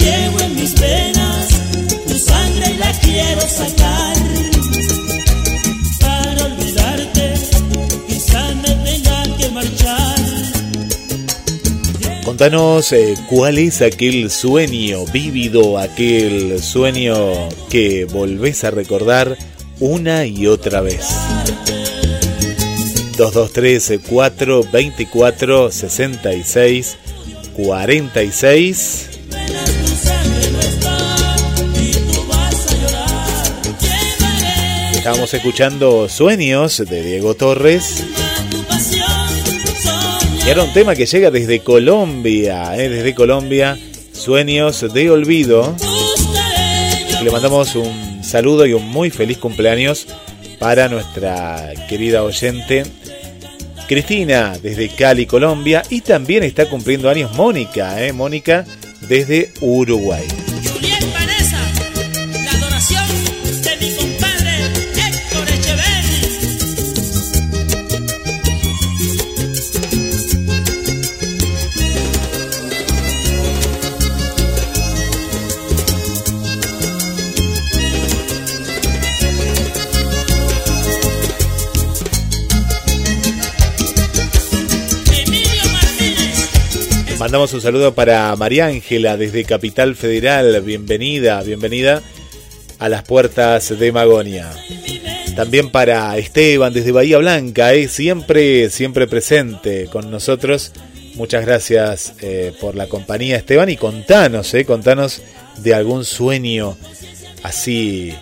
Llevo en mis penas tu sangre y la quiero sacar. Para olvidarte, quizá me tenga que marchar. Contanos eh, cuál es aquel sueño vívido, aquel sueño que volvés a recordar una y otra vez. 223 4 24 66 46 Estábamos escuchando Sueños de Diego Torres. Y era un tema que llega desde Colombia, ¿eh? desde Colombia, Sueños de Olvido. le mandamos un saludo y un muy feliz cumpleaños para nuestra querida oyente Cristina desde Cali, Colombia. Y también está cumpliendo años Mónica, ¿eh? Mónica desde Uruguay. Mandamos un saludo para María Ángela desde Capital Federal. Bienvenida, bienvenida a las puertas de Magonia. También para Esteban desde Bahía Blanca, ¿eh? siempre, siempre presente con nosotros. Muchas gracias eh, por la compañía, Esteban. Y contanos, eh, contanos de algún sueño así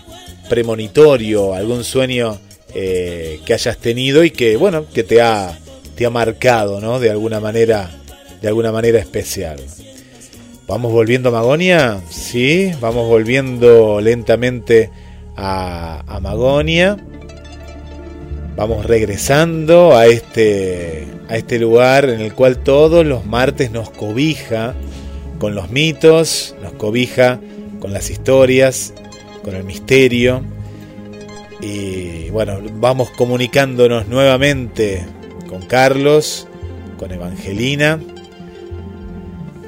premonitorio, algún sueño eh, que hayas tenido y que, bueno, que te ha, te ha marcado, ¿no? De alguna manera de alguna manera especial. Vamos volviendo a Magonia, sí, vamos volviendo lentamente a, a Magonia. Vamos regresando a este, a este lugar en el cual todos los martes nos cobija con los mitos, nos cobija con las historias, con el misterio. Y bueno, vamos comunicándonos nuevamente con Carlos, con Evangelina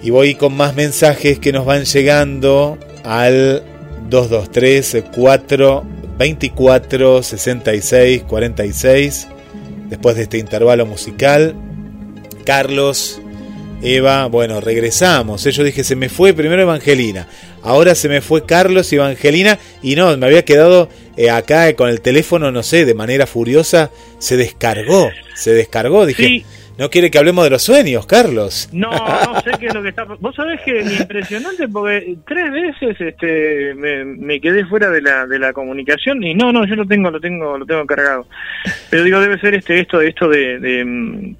y voy con más mensajes que nos van llegando al 223 4 24 66 46. Después de este intervalo musical, Carlos, Eva, bueno, regresamos. Yo dije, se me fue primero Evangelina, ahora se me fue Carlos y Evangelina, y no, me había quedado eh, acá con el teléfono, no sé, de manera furiosa, se descargó, se descargó. Dije, no quiere que hablemos de los sueños, Carlos. No, no sé qué es lo que está. Vos sabés que es impresionante porque tres veces este me, quedé fuera de la, de la comunicación y no, no, yo lo tengo, lo tengo, lo tengo cargado. Pero digo, debe ser este esto, esto de, de,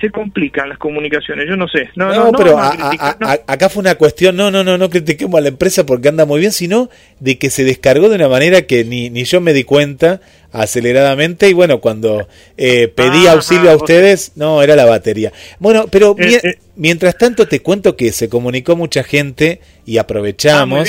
se complican las comunicaciones, yo no sé. No, no, pero acá fue una cuestión, no, no, no, no critiquemos a la empresa porque anda muy bien, sino de que se descargó de una manera que ni, ni yo me di cuenta aceleradamente y bueno, cuando eh, pedí auxilio a ustedes, no, era la batería. Bueno, pero eh, eh. mientras tanto te cuento que se comunicó mucha gente y aprovechamos.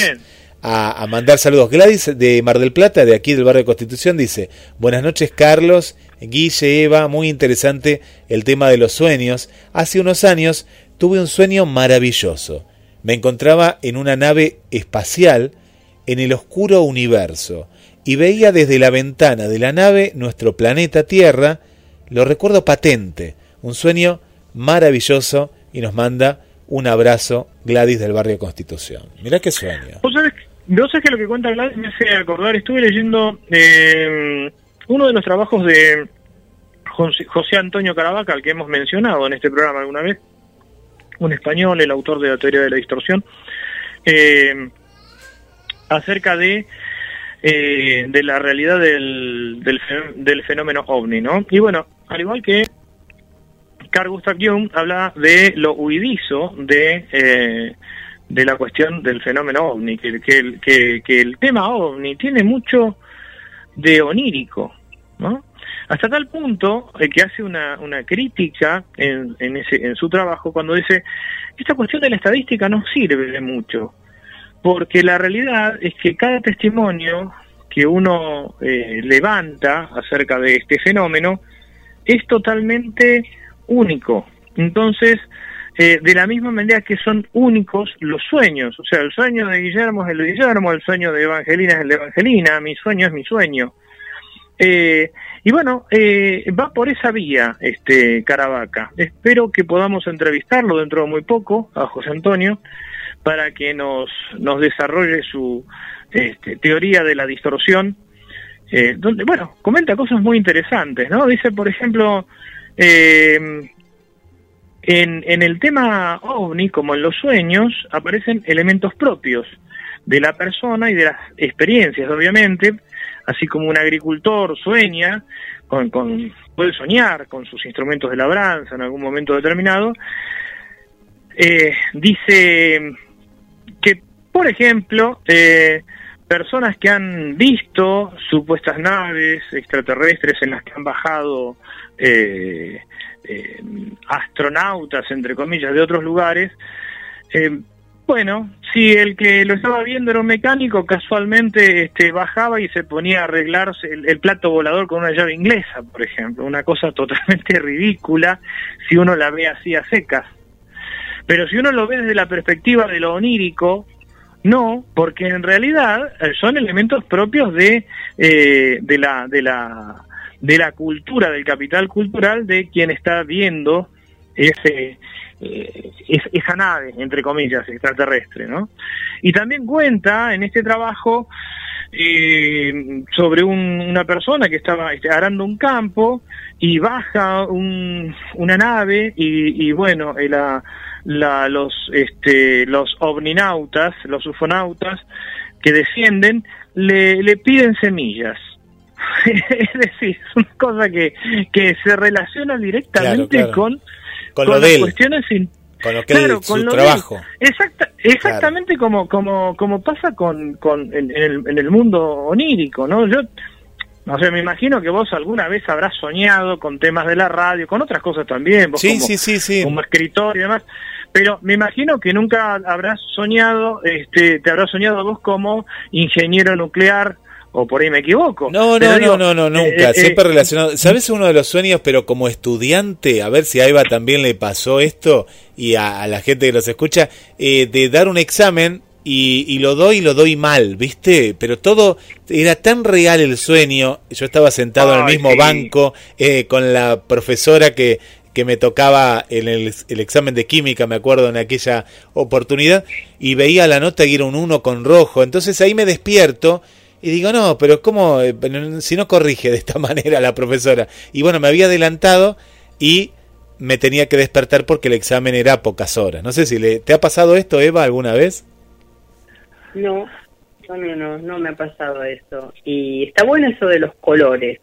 Ah, a, mandar saludos. Gladys de Mar del Plata, de aquí del barrio de Constitución, dice, buenas noches Carlos, Guille, Eva, muy interesante el tema de los sueños. Hace unos años tuve un sueño maravilloso. Me encontraba en una nave espacial en el oscuro universo y veía desde la ventana de la nave nuestro planeta Tierra. Lo recuerdo patente, un sueño maravilloso y nos manda un abrazo Gladys del barrio Constitución. Mirá qué sueño. No sé qué lo que cuenta Gladys me hace acordar. Estuve leyendo eh, uno de los trabajos de José Antonio Caravaca, al que hemos mencionado en este programa alguna vez, un español, el autor de la teoría de la distorsión, eh, acerca de eh, de la realidad del, del, fenómeno ovni, ¿no? Y bueno, al igual que Carl Gustav Jung habla de lo huidizo de de la cuestión del fenómeno ovni, que, que, que, el tema ovni tiene mucho de onírico, ¿no? Hasta tal punto eh, que hace una, una crítica en, en, ese, en su trabajo cuando dice, esta cuestión de la estadística no sirve de mucho, porque la realidad es que cada testimonio que uno eh, levanta acerca de este fenómeno es totalmente único. Entonces, eh, de la misma manera que son únicos los sueños. O sea, el sueño de Guillermo es el de Guillermo, el sueño de Evangelina es el de Evangelina, mi sueño es mi sueño. Eh, y bueno, eh, va por esa vía este Caravaca. Espero que podamos entrevistarlo dentro de muy poco a José Antonio para que nos, desarrolle su este, teoría de la distorsión, donde, bueno, comenta cosas muy interesantes, ¿no? Dice, por ejemplo, eh, en, el tema ovni, como en los sueños, aparecen elementos propios de la persona y de las experiencias, obviamente, así como un agricultor sueña, con, puede soñar con sus instrumentos de labranza en algún momento determinado, eh, dice por ejemplo, eh, personas que han visto supuestas naves extraterrestres en las que han bajado eh, eh, astronautas, entre comillas, de otros lugares, eh, bueno, si el que lo estaba viendo era un mecánico, casualmente este, bajaba y se ponía a arreglarse el, plato volador con una llave inglesa, por ejemplo, una cosa totalmente ridícula si uno la ve así a secas. Pero si uno lo ve desde la perspectiva de lo onírico, no, porque en realidad eh, son elementos propios de, de la, de la de la cultura, del capital cultural de quien está viendo ese, eh, esa nave, entre comillas, extraterrestre, ¿no? Y también cuenta en este trabajo eh, sobre una persona que estaba este, arando un campo y baja una nave y, bueno, eh, la, la, los, este, los ovninautas, los ufonautas que descienden, le, le piden semillas es decir, es una cosa que, que se relaciona directamente con, con, las cuestiones con lo que es su trabajo. exactamente como, como, como pasa con, con en, el, en el mundo onírico, ¿no? Yo no sé, me imagino que vos alguna vez habrás soñado con temas de la radio, con otras cosas también, vos sí, sí, sí, sí. como escritor y demás, pero me imagino que nunca habrás soñado, este, te habrás soñado vos como ingeniero nuclear o por ahí me equivoco. No, no, no, no, no, nunca, eh, siempre eh, relacionado. ¿Sabes uno de los sueños, pero como estudiante, a ver si a Eva también le pasó esto y a, la gente que los escucha, eh, de dar un examen y, y, lo doy y lo doy mal, ¿viste? Pero todo era tan real el sueño. Yo estaba sentado en el mismo banco con la profesora que, que me tocaba en el, examen de química, me acuerdo, en aquella oportunidad, y veía la nota y era un 1 con rojo. Entonces ahí me despierto y digo, no, pero ¿cómo? Eh, si no corrige de esta manera la profesora. Y bueno, me había adelantado y me tenía que despertar porque el examen era pocas horas. No sé si le, te ha pasado esto, Eva, alguna vez. No, no, no, no, me ha pasado eso. Y está bueno eso de los colores.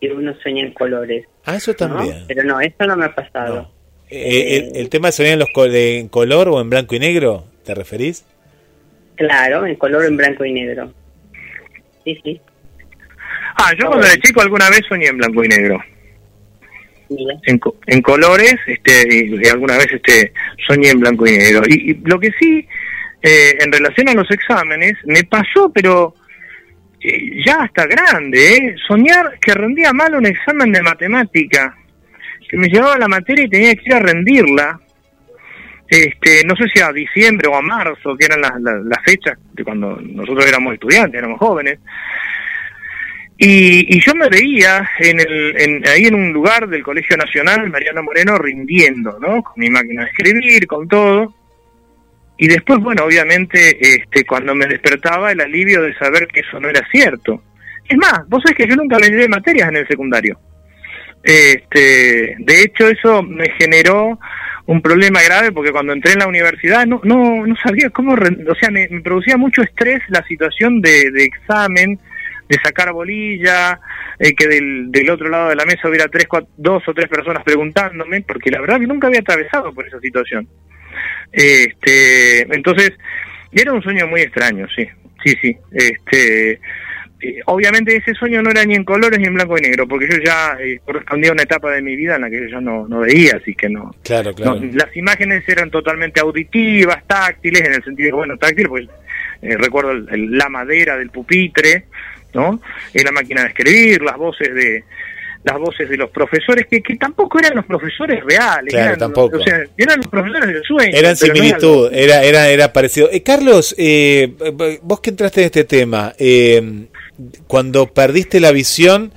Y uno sueña en colores. Ah, eso también. Pero no, eso no me ha pasado. Eh, el, tema de soñar en, los en color o en blanco y negro, ¿te referís? Claro, en color o en blanco y negro. Sí, sí. Ah, yo cuando era chico alguna vez soñé en blanco y negro. En, en, colores, este, y, alguna vez este, soñé en blanco y negro. Y, lo que sí, eh, en relación a los exámenes, me pasó, pero eh, ya hasta grande, ¿eh? soñar que rendía mal un examen de matemática, que me llevaba la materia y tenía que ir a rendirla. Este, no sé si a diciembre o a marzo, que eran las, las fechas de cuando nosotros éramos estudiantes, éramos jóvenes. Y, yo me veía en el, ahí en un lugar del Colegio Nacional, Mariano Moreno, rindiendo, ¿no? Con mi máquina de escribir, con todo. Y después, bueno, obviamente, este, cuando me despertaba, el alivio de saber que eso no era cierto. Es más, vos sabés que yo nunca me llevé materias en el secundario. Este, de hecho, eso me generó un problema grave porque cuando entré en la universidad no no, no sabía cómo, o sea, me, producía mucho estrés la situación de, examen, de sacar bolilla, eh, que del, otro lado de la mesa hubiera tres, dos o tres personas preguntándome, porque la verdad que nunca había atravesado por esa situación. Este, entonces, era un sueño muy extraño, sí, sí, sí. Este, eh, obviamente ese sueño no era ni en colores ni en blanco y negro, porque yo ya eh, correspondía a una etapa de mi vida en la que yo ya no, no veía, así que no. Claro, claro. las imágenes eran totalmente auditivas, táctiles, en el sentido de, bueno, táctil, pues recuerdo la madera del pupitre, ¿no? La máquina de escribir, las voces de las voces de los profesores que, que tampoco eran los profesores reales, eran, tampoco. eran los profesores del sueño. Eran similitud, era, era, era parecido. Eh, Carlos, eh, vos que entraste en este tema, eh, cuando perdiste la visión,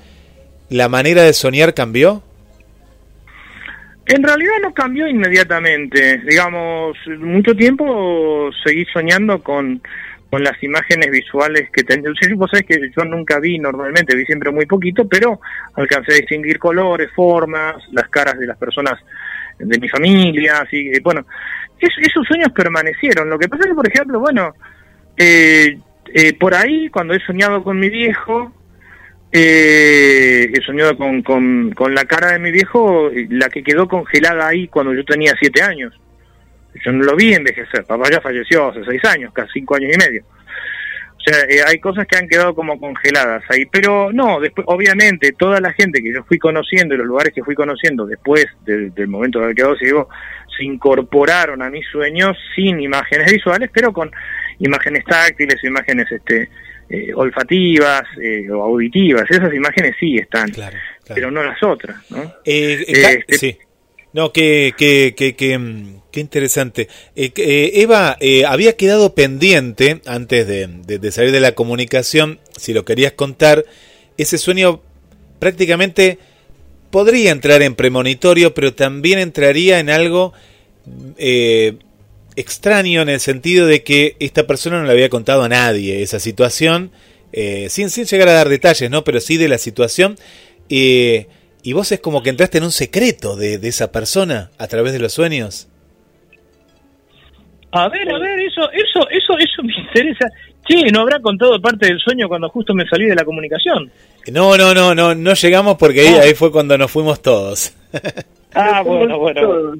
¿la manera de soñar cambió? En realidad no cambió inmediatamente. Digamos, mucho tiempo seguí soñando con con las imágenes visuales que tenía. Vos sabés que yo nunca vi normalmente, vi siempre muy poquito, pero alcancé a distinguir colores, formas, las caras de las personas de mi familia, así que, bueno, esos sueños permanecieron. Lo que pasa es que, por ejemplo, bueno, eh, eh, por ahí, cuando he soñado con mi viejo, eh, he soñado con, con, con la cara de mi viejo, la que quedó congelada ahí cuando yo tenía siete años. Yo no lo vi envejecer, papá ya falleció hace seis años, casi cinco años y medio. O sea, eh, hay cosas que han quedado como congeladas ahí, pero no, después, obviamente, toda la gente que yo fui conociendo y los lugares que fui conociendo después del, momento de haber quedado ciego, se incorporaron a mis sueños sin imágenes visuales, pero con imágenes táctiles, imágenes este, eh, olfativas eh, o auditivas. Esas imágenes sí están, pero no las otras. ¿no? Este, sí. No, que, que, que, que, mm, Qué interesante. Eh, eh, Eva, eh, había quedado pendiente, antes de, salir de la comunicación, si lo querías contar, ese sueño prácticamente podría entrar en premonitorio, pero también entraría en algo extraño en el sentido de que esta persona no le había contado a nadie esa situación, sin, sin llegar a dar detalles, ¿no? Pero sí de la situación. y vos es como que entraste en un secreto de, de esa persona a través de los sueños. A ver, a ver, eso, eso, eso, eso me interesa. Sí, ¿no habrá contado parte del sueño cuando justo me salí de la comunicación? No, no, no, no, no llegamos porque ahí, ahí fue cuando nos fuimos todos. ah, bueno, bueno.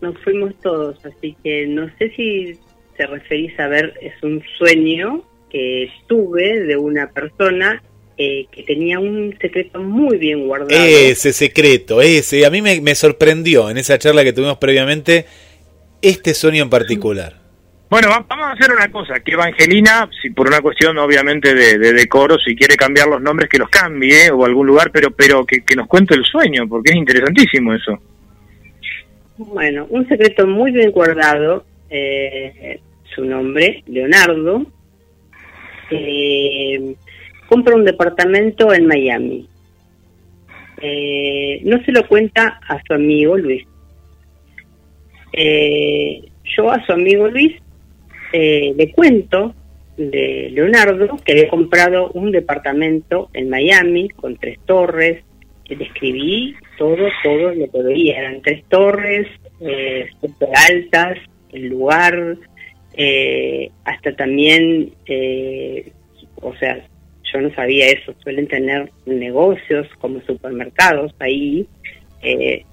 Nos fuimos todos, así que no sé si te referís a ver, es un sueño que tuve de una persona eh, que tenía un secreto muy bien guardado. Ese secreto, ese, a mí me, me sorprendió en esa charla que tuvimos previamente este sueño en particular? Bueno, vamos a hacer una cosa, que Evangelina, si por una cuestión obviamente de, decoro, si quiere cambiar los nombres, que los cambie o algún lugar, pero pero que, nos cuente el sueño, porque es interesantísimo eso. Bueno, un secreto muy bien guardado, eh, su nombre, Leonardo, eh, compra un departamento en Miami. Eh, no se lo cuenta a su amigo Luis eh, yo a su amigo Luis eh, le cuento de Leonardo que había comprado un departamento en Miami con tres torres. Le describí todo, todo lo que veía. Eran tres torres, eh, super altas, el lugar, eh, hasta también, eh, o sea, yo no sabía eso, suelen tener negocios como supermercados ahí. Eh,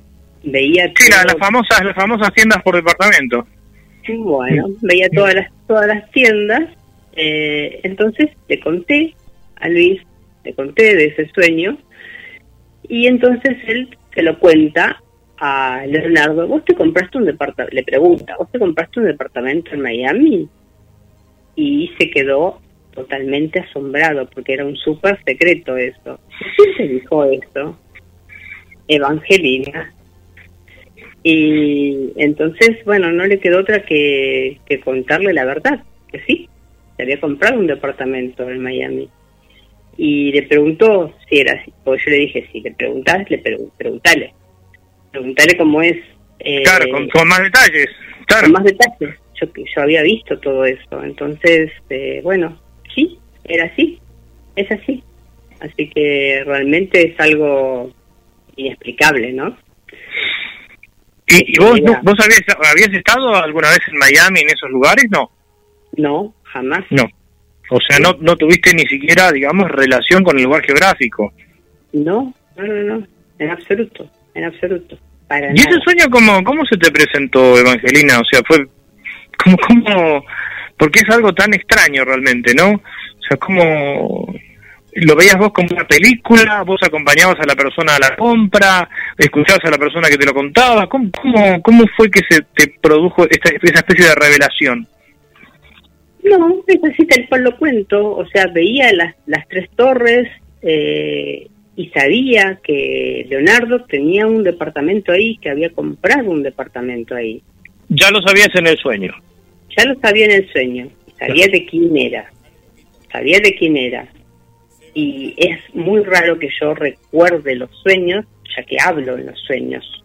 veía sí, las famosas las famosas tiendas por departamento. Bueno, veía todas las todas las tiendas. Eh, entonces le conté a Luis, le conté de ese sueño y entonces él se lo cuenta a Leonardo. ¿Vos te compraste un departamento? Le pregunta, ¿vos te compraste un departamento en Miami? Y se quedó totalmente asombrado porque era un súper secreto eso. ¿Quién te dijo eso? Evangelina. Y entonces, bueno, no le quedó otra que, que contarle la verdad, que sí, se había comprado un departamento en Miami. Y le preguntó si era así, o yo le dije, si le preguntás, le preguntale. Preguntale cómo es. Eh, claro, con, más detalles. Claro. Con más detalles. Yo, yo había visto todo eso. Entonces, eh, bueno, sí, era así. Es así. Así que realmente es algo inexplicable, ¿no? ¿Y, vos, vos habías, habías estado alguna vez en Miami, en esos lugares? No. No, jamás. No. O sea, no, no tuviste ni siquiera, digamos, relación con el lugar geográfico. No, no, no, no, en absoluto, en absoluto. Para ¿Y ese sueño cómo, cómo se te presentó, Evangelina? O sea, fue como, como, porque es algo tan extraño realmente, ¿no? O sea, como lo veías vos como una película, vos acompañabas a la persona a la compra, escuchabas a la persona que te lo contaba, ¿cómo, cómo, cómo fue que se te produjo esta, esa especie de revelación? No, es así tal cual lo cuento, o sea, veía las, las tres torres eh, y sabía que Leonardo tenía un departamento ahí, que había comprado un departamento ahí. Ya lo sabías en el sueño. Ya lo sabía en el sueño, sabía de quién era, sabía de quién era y es muy raro que yo recuerde los sueños, ya que hablo en los sueños.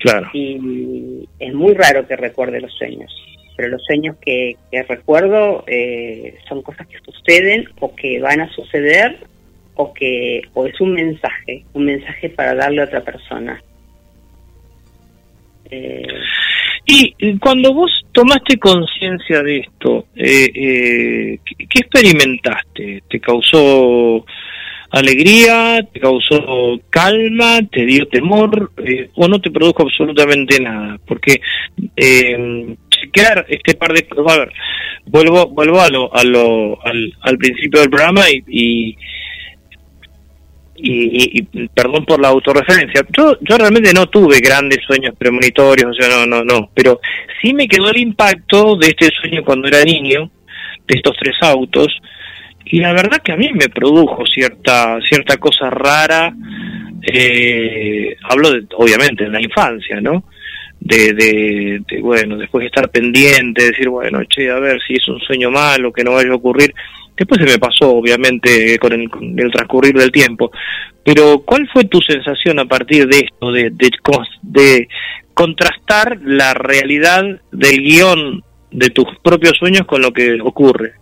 Claro. Y es muy raro que recuerde los sueños, pero los sueños que, recuerdo eh, son cosas que suceden o que van a suceder o que o es un mensaje, un mensaje para darle a otra persona. Eh, y cuando vos tomaste conciencia de esto, eh, eh, ¿qué, experimentaste? ¿Te causó alegría? ¿Te causó calma? ¿Te dio temor? Eh, ¿O no te produjo absolutamente nada? Porque eh, chequear este par de... A ver, vuelvo, vuelvo a lo, a lo, al, al principio del programa y y, perdón por la autorreferencia, yo, yo realmente no tuve grandes sueños premonitorios, o sea, no, no, no, pero sí me quedó el impacto de este sueño cuando era niño, de estos tres autos, y la verdad que a mí me produjo cierta, cierta cosa rara, eh, hablo de, obviamente de la infancia, ¿no? De, de, de, bueno, después de estar pendiente, decir, bueno, che, a ver si es un sueño malo, que no vaya a ocurrir, Después se me pasó, obviamente, con el, transcurrir del tiempo. Pero, ¿cuál fue tu sensación a partir de esto, de, de, contrastar la realidad del guion de tus propios sueños con lo que ocurre?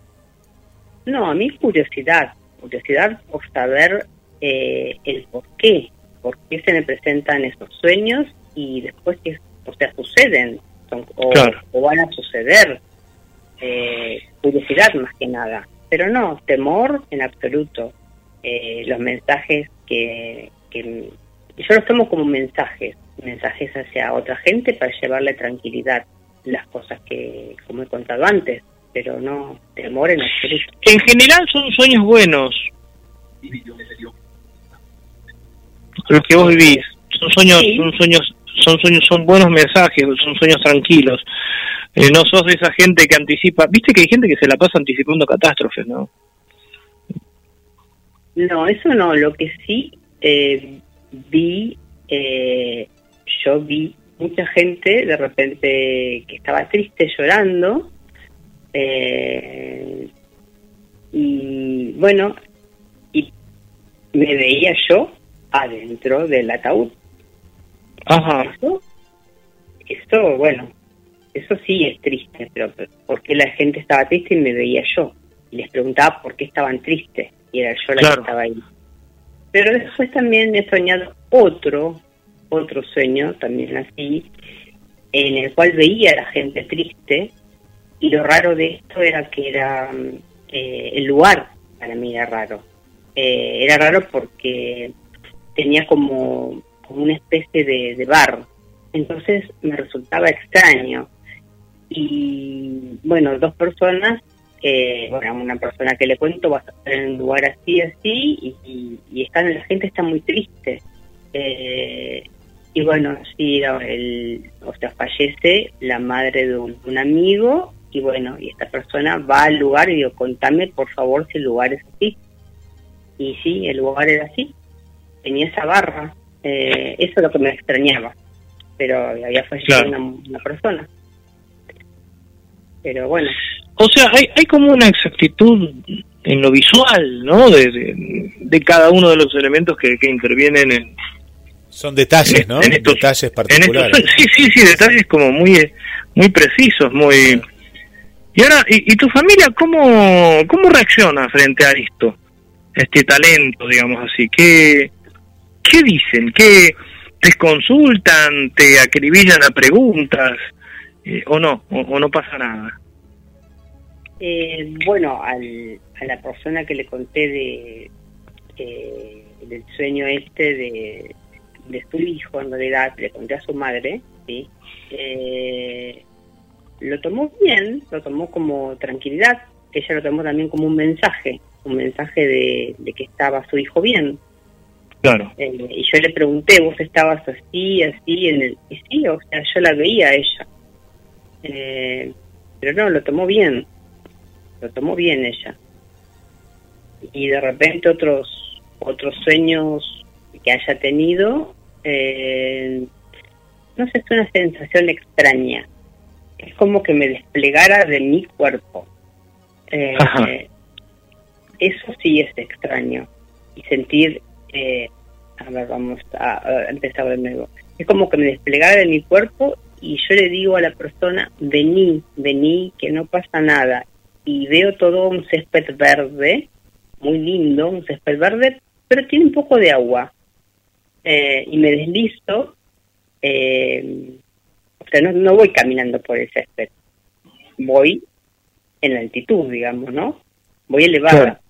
No, a mí curiosidad, curiosidad por saber eh, el por qué, por qué se me presentan esos sueños y después que, o sea, suceden o, van a suceder. Eh, curiosidad más que nada. Pero no, temor en absoluto. Eh, los mensajes que, que yo los tomo como mensajes, mensajes hacia otra gente para llevarle tranquilidad, las cosas que, como he contado antes, pero no temor en absoluto. En general son sueños buenos. Los que vos vivís, son sueños, son sueños, son sueños, son buenos mensajes, son sueños tranquilos. Eh, no sos de esa gente que anticipa, viste que hay gente que se la pasa anticipando catástrofes, ¿no? No, eso no, lo que sí eh, vi, eh, yo vi mucha gente de repente que estaba triste llorando y bueno, y me veía yo adentro del ataúd. Ajá. Eso, eso bueno, eso sí es triste, pero ¿por qué la gente estaba triste y me veía yo? Y les preguntaba por qué estaban tristes y era yo la que estaba ahí. Pero después también he soñado otro, otro sueño, también así, en el cual veía a la gente triste y lo raro de esto era que era eh, el lugar para mí era raro. Eh, era raro porque tenía como, una especie de, de bar, entonces me resultaba extraño. Y bueno, dos personas eh, bueno, una persona que le cuento va a estar en un lugar así, así, y, y, la gente está muy triste. Eh, y bueno, sí, el, o sea, fallece la madre de un, amigo, y bueno, y esta persona va al lugar y digo, contame por favor si el lugar es así. Y sí, el lugar era así, tenía esa barra, eh, eso es lo que me extrañaba, pero había fallecido una, una persona. Pero bueno, o sea, hay, hay como una exactitud en lo visual, ¿no? De, de, cada uno de los elementos que, que intervienen en... Son detalles, ¿no? En estos, detalles particulares. sí, sí, sí, detalles como muy, muy precisos, muy... Y ahora, ¿y, tu familia cómo, cómo reacciona frente a esto? Este talento, digamos así. ¿Qué, qué dicen? ¿Qué te consultan? ¿Te acribillan a preguntas? Eh, ¿O no? O, no pasa nada? Eh, bueno, al, a la persona que le conté de, del sueño este de, de su hijo, en realidad le conté a su madre, ¿sí? Eh, lo tomó bien, lo tomó como tranquilidad, ella lo tomó también como un mensaje, un mensaje de, que estaba su hijo bien. Claro. Eh, y yo le pregunté, vos estabas así, así, en el... Y sí, o sea, yo la veía a ella. Eh, pero no, lo tomó bien lo tomó bien ella. Y de repente otros, otros sueños que haya tenido, eh, no sé, es una sensación extraña. Es como que me desplegara de mi cuerpo. Eh, eso sí es extraño. Y sentir, eh, a ver, vamos a, a, empezar de nuevo. Es como que me desplegara de mi cuerpo y yo le digo a la persona, vení, vení, que no pasa nada y veo todo un césped verde, muy lindo, un césped verde, pero tiene un poco de agua. Eh, y me deslizo, eh, o sea, no, no voy caminando por el césped, voy en la altitud, digamos, ¿no? Voy elevada.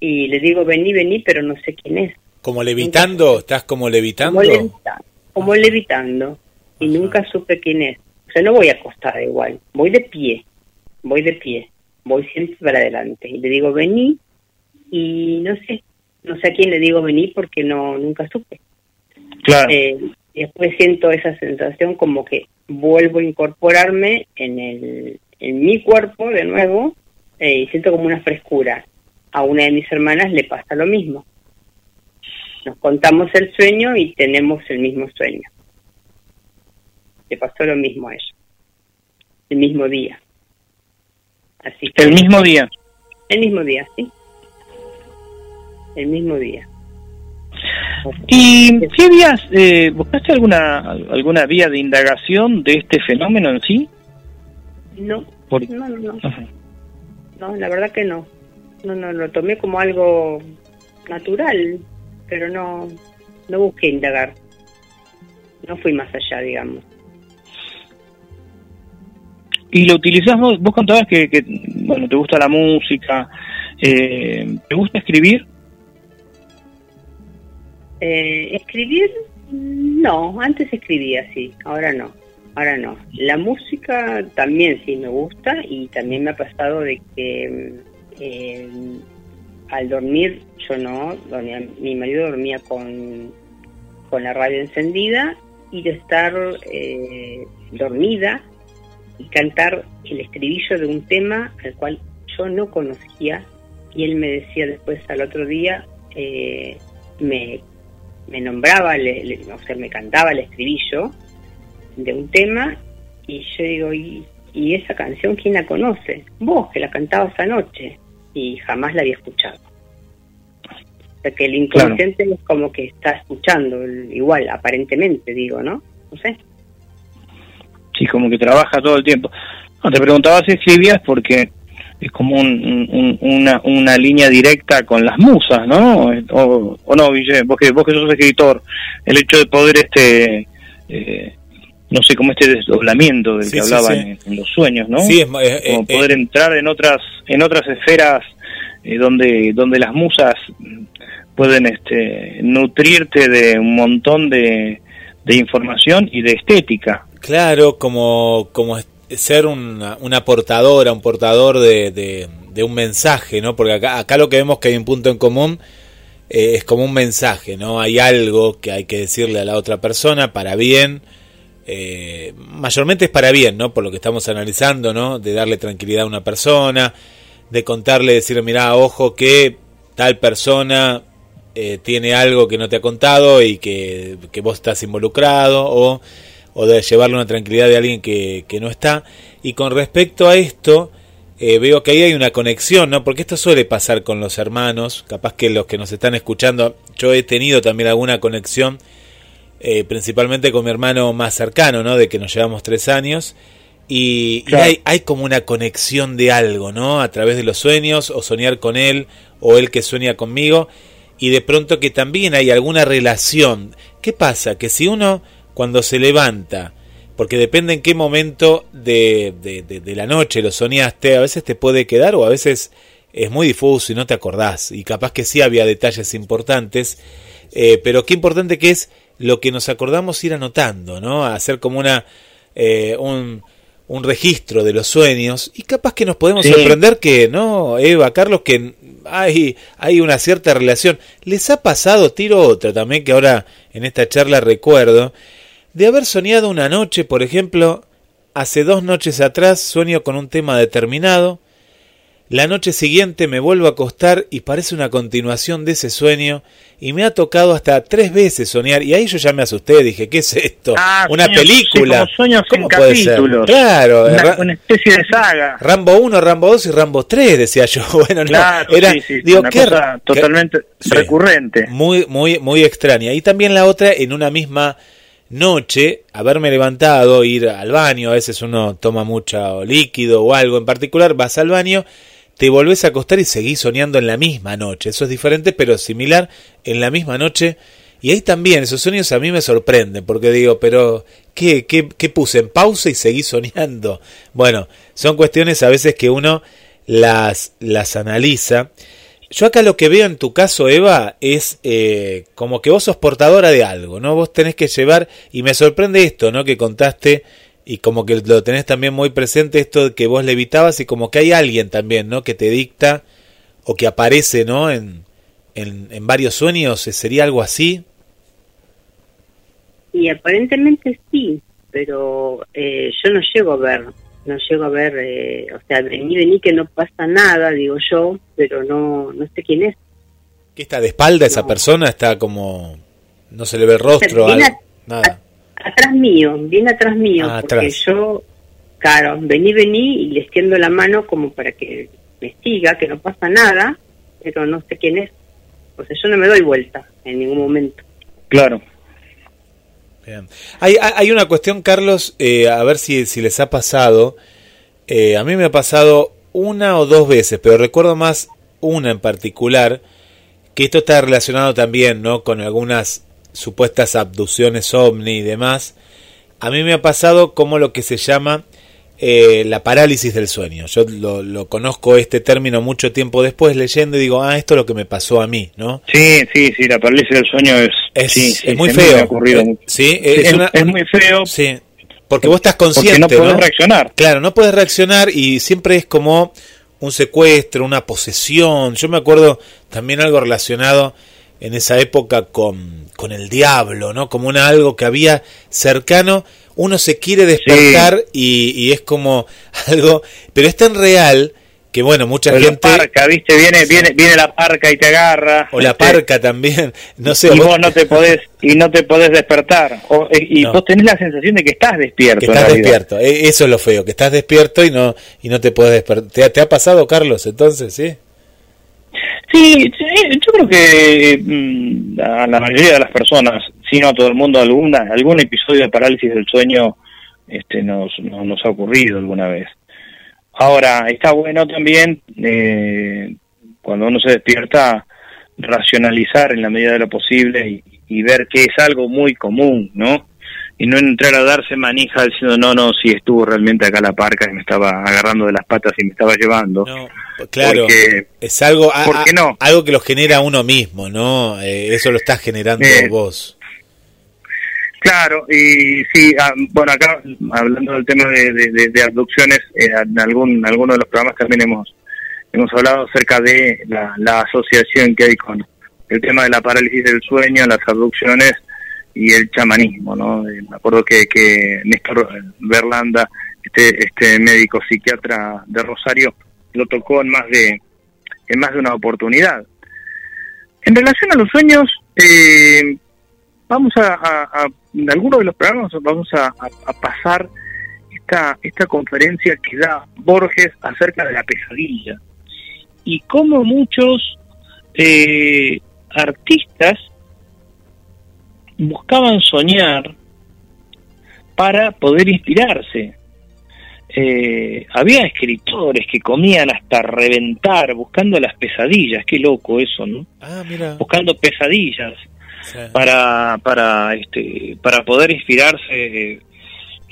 Y le digo, vení, vení, pero no sé quién es. ¿Como levitando? ¿Estás como levitando? Como, levitando. Y nunca supe quién es. O sea, no voy acostada igual, voy de pie, voy de pie voy siempre para adelante. Y le digo, vení, y no sé, no sé a quién le digo vení porque no nunca supe. Claro. Eh, después siento esa sensación como que vuelvo a incorporarme en, el, en mi cuerpo de nuevo eh, y siento como una frescura. A una de mis hermanas le pasa lo mismo. Nos contamos el sueño y tenemos el mismo sueño. Le pasó lo mismo a ella. El mismo día el mismo día. El mismo día, sí. El mismo día. ¿Y qué vías, eh, buscaste alguna alguna vía de indagación de este fenómeno en sí? No, no, no, no. No, la verdad que no. No, no, lo tomé como algo natural, pero no, no busqué indagar. No fui más allá, digamos. Y lo utilizás vos, vos contabas que, que bueno, te gusta la música, eh, ¿te gusta escribir? Eh, escribir, no, antes escribía, sí, ahora no, ahora no. La música también sí me gusta y también me ha pasado de que eh, al dormir, yo no, dormía, mi marido dormía con, con la radio encendida y de estar dormida y cantar el estribillo de un tema al cual yo no conocía y él me decía después al otro día, eh, me, me nombraba, le, o sea, me cantaba el estribillo de un tema y yo digo, ¿y, ¿y esa canción quién la conoce? Vos, que la cantabas anoche y jamás la había escuchado. O sea que el inconsciente es como que está escuchando, igual, aparentemente digo, ¿no? No sé. Sí, como que trabaja todo el tiempo. No, te preguntaba si escribías porque es como una, una línea directa con las musas, ¿no? O, no, Guille, vos que, vos que sos escritor, el hecho de poder, este, eh, no sé, como este desdoblamiento del que hablaba En, los sueños, ¿no? Sí, es, como poder entrar en otras, en otras esferas donde, donde las musas pueden este, nutrirte de un montón de, de información y de estética. Claro, como, como ser una, una portadora, un portador de, de, un mensaje, ¿no? Porque acá, acá lo que vemos que hay un punto en común eh, es como un mensaje, ¿no? Hay algo que hay que decirle a la otra persona para bien, eh, mayormente es para bien, ¿no? Por lo que estamos analizando, ¿no? De darle tranquilidad a una persona, de contarle, decirle, mira, ojo que tal persona eh, tiene algo que no te ha contado y que, que vos estás involucrado, o, o, de llevarle una tranquilidad de alguien que, que no está. Y con respecto a esto, eh, veo que ahí hay una conexión, ¿no? Porque esto suele pasar con los hermanos, capaz que los que nos están escuchando, yo he tenido también alguna conexión, eh, principalmente con mi hermano más cercano, ¿no? De que nos llevamos tres años. Y, hay, hay, como una conexión de algo, ¿no? A través de los sueños, o soñar con él, o él que sueña conmigo, y de pronto que también hay alguna relación. ¿Qué pasa? Que si uno, cuando se levanta, porque depende en qué momento de, de, la noche lo soñaste, a veces te puede quedar o a veces es muy difuso y no te acordás, y capaz que sí había detalles importantes, eh, pero qué importante que es lo que nos acordamos ir anotando, ¿no? Hacer como una, eh, un, un, registro de los sueños, y capaz que nos podemos sorprender que, ¿no, Eva, Carlos, que hay, hay una cierta relación. ¿Les ha pasado, tiro otra también, que ahora en esta charla recuerdo, de haber soñado una noche, por ejemplo, hace dos noches atrás sueño con un tema determinado, la noche siguiente me vuelvo a acostar y parece una continuación de ese sueño y me ha tocado hasta tres veces soñar y ahí yo ya me asusté, dije, ¿qué es esto? Ah, una película. sueños ¿Cómo puede Ser? Claro, una, especie de saga. Rambo 1, Rambo 2 y Rambo 3, decía yo. Bueno, no, era digo, una cosa totalmente recurrente. Muy muy muy extraña. Y también la otra en una misma noche, haberme levantado, ir al baño, a veces uno toma mucho líquido o algo en particular, vas al baño, te volvés a acostar y seguís soñando en la misma noche. Eso es diferente, pero similar en la misma noche. Y ahí también esos sueños a mí me sorprenden, porque digo, pero ¿qué, qué, qué puse en pausa y seguí soñando? Bueno, son cuestiones a veces que uno las, las analiza yo acá lo que veo en tu caso, Eva, es eh, como que vos sos portadora de algo, ¿no? Vos tenés que llevar, y me sorprende esto, ¿no? Que contaste, y como que lo tenés también muy presente, esto que vos levitabas, y como que hay alguien también, ¿no? Que te dicta, o que aparece, ¿no? En, en, varios sueños, ¿sería algo así? Y aparentemente sí, pero eh, yo no llego a ver no llego a ver, eh, o sea, vení, vení que no pasa nada, digo yo, pero no, no sé quién es. ¿Qué está de espalda esa persona? Está como, no se le ve el rostro, nada. atrás mío, viene atrás mío, ah, porque yo, claro, vení, vení y le extiendo la mano como para que me siga, que no pasa nada, pero no sé quién es. O sea, yo no me doy vuelta en ningún momento. Claro. Hay, hay una cuestión, Carlos, eh, a ver si, si, les ha pasado. Eh, a mí me ha pasado una o dos veces, pero recuerdo más una en particular, que esto está relacionado también ¿no? con algunas supuestas abducciones ovni y demás. A mí me ha pasado como lo que se llama eh, la parálisis del sueño. Yo lo, conozco este término mucho tiempo después leyendo y digo, ah, esto es lo que me pasó a mí, ¿no? Sí, sí, sí, la parálisis del sueño es, es, muy feo. Eh, sí, es, muy feo. Sí, porque vos estás consciente. Porque no puedes reaccionar. Claro, no puedes reaccionar y siempre es como un secuestro, una posesión. Yo me acuerdo también algo relacionado en esa época con, con el diablo, ¿no? Como una, algo que había cercano uno se quiere despertar y, es como algo, pero es tan real que bueno, mucha gente... La parca, viste, viene, viene, viene la parca y te agarra. O la parca también, no sé. Y vos, no te podés, y no te podés despertar. Eh, y vos tenés la sensación de que estás despierto. Que estás despierto, e, eso es lo feo, que estás despierto y no, y no te podés despertar. ¿Te, ha pasado, Carlos, entonces, sí? Sí, yo creo que mm, a la mayoría de las personas, si no a todo el mundo, alguna, algún episodio de parálisis del sueño este, nos, nos, ha ocurrido alguna vez. Ahora, está bueno también, eh, cuando uno se despierta, racionalizar en la medida de lo posible y, ver que es algo muy común, ¿no? y no entrar a darse manija diciendo no, no, si estuvo realmente acá la parca y me estaba agarrando de las patas y me estaba llevando. No, claro, es algo, no? algo que lo genera uno mismo, ¿no? Eh, eso lo estás generando eh, vos. Claro, y sí, ah, bueno, acá hablando del tema de, abducciones, eh, en algún, alguno de los programas también hemos, hemos hablado acerca de la, asociación que hay con el tema de la parálisis del sueño, las abducciones y el chamanismo, ¿no? Eh, me acuerdo que, que Néstor Berlanda, este, este médico psiquiatra de Rosario, lo tocó en más de, en más de una oportunidad. En relación a los sueños, eh, vamos a, en alguno de los programas vamos a, pasar esta, esta conferencia que da Borges acerca de la pesadilla y cómo muchos eh, artistas buscaban soñar para poder inspirarse. Eh, había escritores que comían hasta reventar buscando las pesadillas, qué loco eso, ¿no? Ah, buscando pesadillas para para este para poder inspirarse.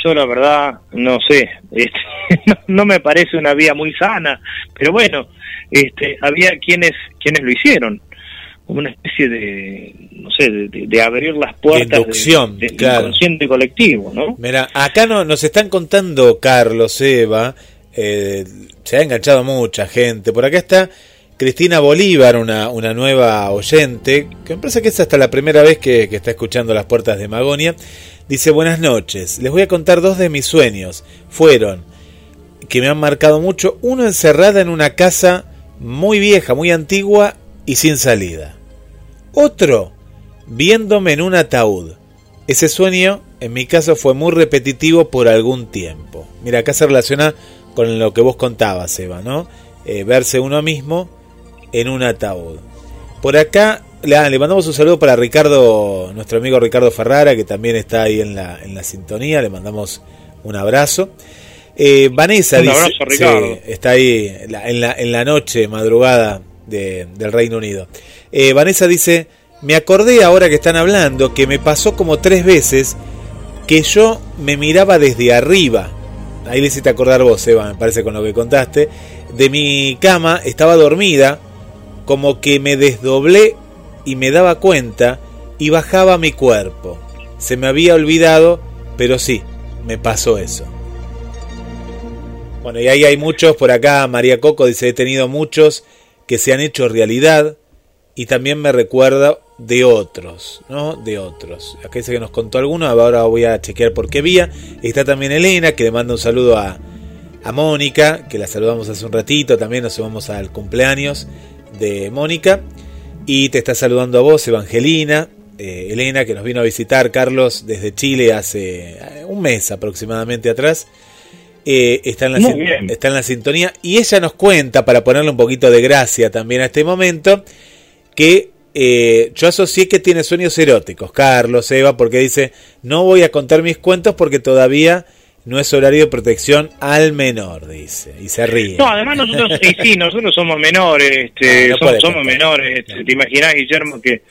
Yo la verdad no sé, este, no, me parece una vía muy sana, pero bueno, este había quienes quienes lo hicieron como una especie de, no sé, de, abrir las puertas Inducción, del inconsciente colectivo, ¿no? Mira, acá no, nos están contando Carlos, Eva, eh, se ha enganchado mucha gente. Por acá está Cristina Bolívar, una, una nueva oyente, que me parece que es hasta la primera vez que, está escuchando las puertas de Magonia. Dice, buenas noches, les voy a contar dos de mis sueños. Fueron, que me han marcado mucho, uno encerrada en una casa muy vieja, muy antigua y sin salida. Otro, viéndome en un ataúd. Ese sueño, en mi caso, fue muy repetitivo por algún tiempo. Mira, acá se relaciona con lo que vos contabas, Eva, ¿no? Eh, verse uno mismo en un ataúd. Por acá le, mandamos un saludo para Ricardo, nuestro amigo Ricardo Ferrara, que también está ahí en la, en la sintonía. Le mandamos un abrazo. Eh, Vanessa dice, está ahí en la, en la noche, madrugada, del Reino Unido. Eh, Vanessa dice, me acordé ahora que están hablando que me pasó como tres veces que yo me miraba desde arriba. Ahí le hiciste acordar vos, Eva, me parece con lo que contaste. De mi cama estaba dormida, como que me desdoblé y me daba cuenta y bajaba mi cuerpo. Se me había olvidado, pero sí, me pasó eso. Bueno, y ahí hay muchos, por acá María Coco dice, he tenido muchos que se han hecho realidad y también me recuerda de otros, ¿no? De otros. Acá dice que nos contó alguno, ahora voy a chequear por qué vía. Está también Elena, que le manda un saludo a, a Mónica, que la saludamos hace un ratito, también nos sumamos al cumpleaños de Mónica. Y te está saludando a vos, Evangelina, eh, Elena, que nos vino a visitar, Carlos, desde Chile hace eh, un mes aproximadamente atrás. Eh, está, en la, está en la sintonía y ella nos cuenta, para ponerle un poquito de gracia también a este momento, que eh, yo asocié que tiene sueños eróticos, Carlos, Eva, porque dice, no voy a contar mis cuentos porque todavía no es horario de protección al menor, dice, y se ríe. No, además nosotros, sí, sí, nosotros somos menores, este, ah, somos, menores, este, te imaginás, Guillermo, que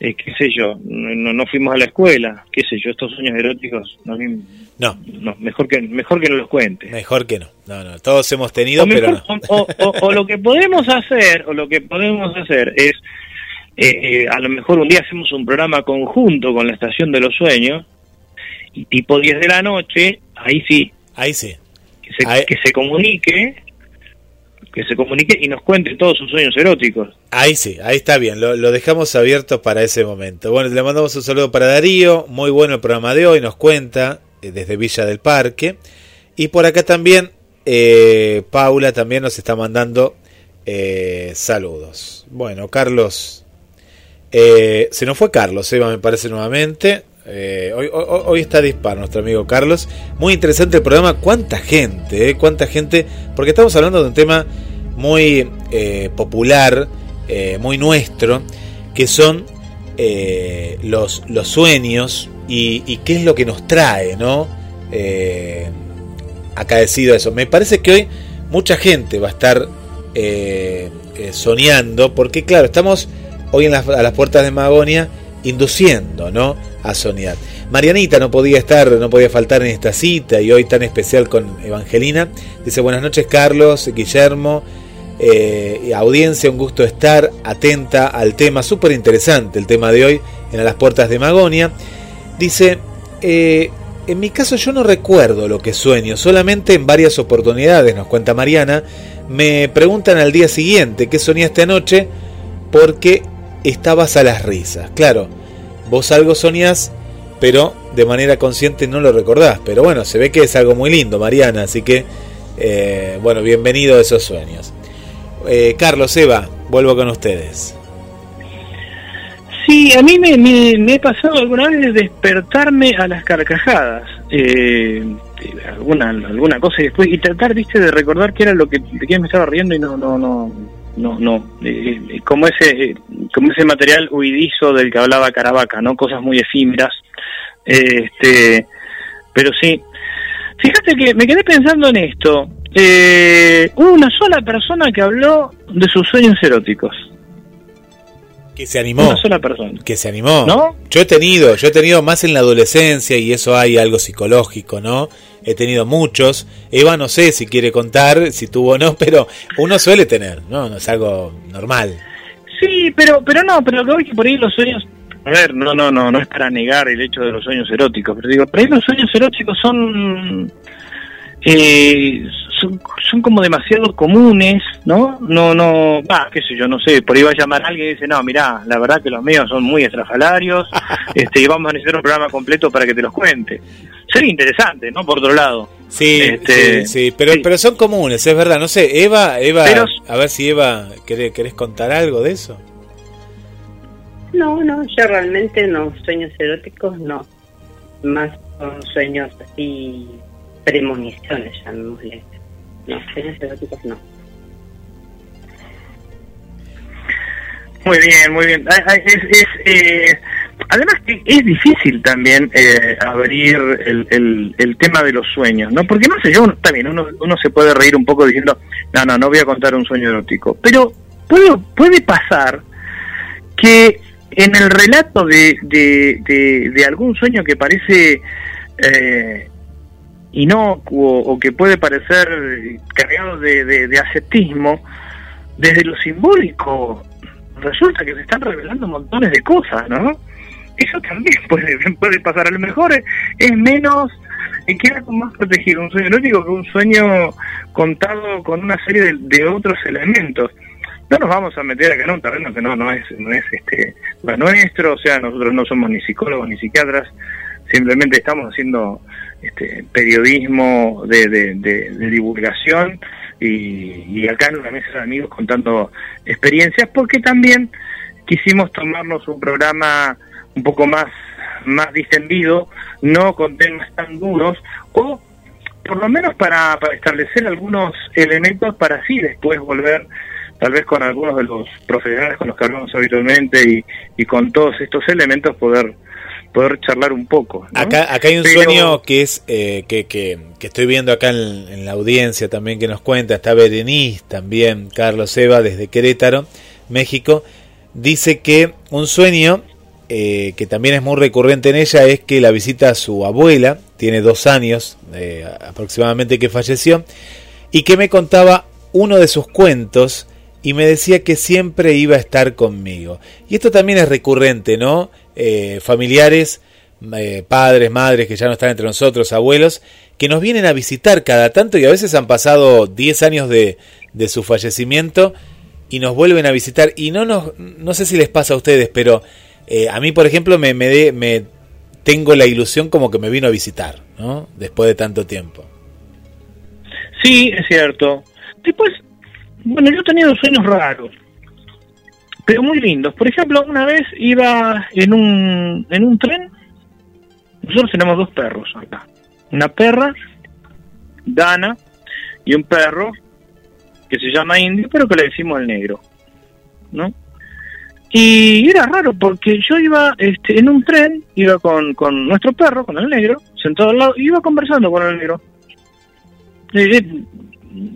eh, qué sé yo, no, no, fuimos a la escuela, qué sé yo, estos sueños eróticos, no, no, mejor que mejor que no los cuente. Mejor que no, no, no, todos hemos tenido, pero no. o, lo que podemos hacer, o lo que podemos hacer es, eh, eh, a lo mejor un día hacemos un programa conjunto con la Estación de los Sueños, y tipo 10 de la noche, ahí sí. Ahí sí. Que se, que se comunique que se comunique y nos cuente todos sus sueños eróticos. Ahí sí, ahí está bien, lo, dejamos abierto para ese momento. Bueno, le mandamos un saludo para Darío, muy bueno el programa de hoy, nos cuenta eh, desde Villa del Parque. Y por acá también, eh, Paula también nos está mandando eh, saludos. Bueno, Carlos, se nos fue Carlos, Eva me parece nuevamente. Hoy, hoy, está disparo nuestro amigo Carlos. Muy interesante el programa. ¿Cuánta gente? ¿Cuánta gente? Porque estamos hablando de un tema muy eh, popular, eh, muy nuestro, que son eh, los, sueños y, qué es lo que nos trae, ¿no? acaecido eso. Me parece que hoy mucha gente va a estar soñando, porque claro, estamos hoy en a las puertas de Magonia induciendo, ¿no? A soñar. Marianita no podía estar, no podía faltar en esta cita y hoy tan especial con Evangelina. Dice buenas noches Carlos, Guillermo, eh, audiencia, un gusto estar atenta al tema, súper interesante el tema de hoy en las puertas de Magonia. Dice, eh, en mi caso yo no recuerdo lo que sueño, solamente en varias oportunidades, nos cuenta Mariana, me preguntan al día siguiente qué soñaste anoche porque estabas a las risas. Claro, vos algo soñás, pero de manera consciente no lo recordás. Pero bueno, se ve que es algo muy lindo, Mariana, así que, eh, bueno, bienvenido a esos sueños. Eh, Carlos, Eva, vuelvo con ustedes. Sí, a mí me, me, he pasado alguna vez de despertarme a las carcajadas. Eh, alguna alguna cosa y después y tratar viste de recordar qué era lo que de qué me estaba riendo y no no no no no eh, eh, como ese como ese material huidizo del que hablaba Caravaca no cosas muy efímeras este pero sí. Fíjate que me quedé pensando en esto. Hubo una sola persona que habló de sus sueños eróticos que se animó. Una sola persona. Que se animó. ¿No? Yo he tenido, yo he tenido más en la adolescencia y eso hay algo psicológico, ¿no? He tenido muchos. Eva no sé si quiere contar, si tuvo o no, pero uno suele tener, ¿no? No es algo normal. Sí, pero pero no, pero lo que por ahí los sueños a ver, no, no, no, no es para negar el hecho de los sueños eróticos, pero digo, por ahí los sueños eróticos son eh, son, como demasiado comunes, ¿no? No, no, va, qué sé yo, no sé, por ahí va a llamar a alguien y dice, no, mira la verdad que los míos son muy estrafalarios, este, y vamos a necesitar un programa completo para que te los cuente. Sería interesante, ¿no? Por otro lado. Sí, este, sí, pero, pero son comunes, es verdad, no sé, Eva, Eva, a ver si Eva, ¿querés, ¿querés contar algo de eso? No, no, yo realmente no, sueños eróticos no, más son sueños así, premoniciones, llamémosle no, no. Muy bien, muy bien. Es, eh, además que es difícil también eh, abrir el, el, tema de los sueños, ¿no? Porque no sé, yo también uno, uno se puede reír un poco diciendo, no, no, no voy a contar un sueño erótico, pero puede, puede pasar que en el relato de, de, de, algún sueño que parece eh, inocuo o que puede parecer cargado de, de, ascetismo, desde lo simbólico resulta que se están revelando montones de cosas, ¿no? Eso también puede, puede pasar. A lo mejor es, menos, queda más protegido un sueño erótico que un sueño contado con una serie de, otros elementos. No nos vamos a meter acá en un terreno que no, no es, no es este, nuestro, o sea, nosotros no somos ni psicólogos ni psiquiatras, simplemente estamos haciendo este, periodismo de, divulgación y, acá en una mesa de amigos contando experiencias porque también quisimos tomarnos un programa un poco más más distendido, no con temas tan duros o por lo menos para, para establecer algunos elementos para así después volver tal vez con algunos de los profesionales con los que hablamos habitualmente y, y con todos estos elementos poder poder charlar un poco. Acá, acá hay un sueño que es eh, que, que, estoy viendo acá en, la audiencia también que nos cuenta, está Berenice también, Carlos Eva desde Querétaro, México, dice que un sueño eh, que también es muy recurrente en ella es que la visita a su abuela, tiene dos años eh, aproximadamente que falleció, y que me contaba uno de sus cuentos y me decía que siempre iba a estar conmigo. Y esto también es recurrente, ¿no? Eh, familiares, eh, padres, madres que ya no están entre nosotros, abuelos, que nos vienen a visitar cada tanto y a veces han pasado 10 años de, de su fallecimiento y nos vuelven a visitar. Y no, nos, no sé si les pasa a ustedes, pero eh, a mí, por ejemplo, me, me, me tengo la ilusión como que me vino a visitar, ¿no? Después de tanto tiempo. Sí, es cierto. Después, bueno, yo he tenido sueños raros pero muy lindos. Por ejemplo, una vez iba en un, en un tren, nosotros tenemos dos perros acá, una perra, Dana, y un perro que se llama Indio, pero que le decimos el negro, ¿no? Y era raro porque yo iba este, en un tren, iba con, con nuestro perro, con el negro, sentado al lado, y iba conversando con el negro.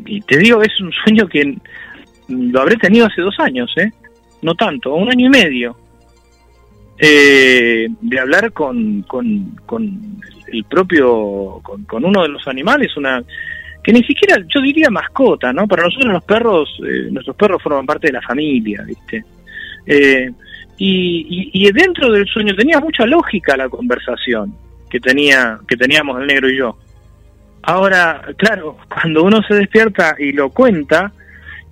Y te digo, es un sueño que lo habré tenido hace dos años, ¿eh? No tanto, un año y medio. eh, de hablar con, con, el propio, con, con, uno de los animales, una que ni siquiera, yo diría mascota, ¿no? Para nosotros los perros, eh, nuestros perros forman parte de la familia, ¿viste? Eh, y, y, y, dentro del sueño tenía mucha lógica la conversación que tenía que teníamos el negro y yo. Ahora, claro, cuando uno se despierta y lo cuenta,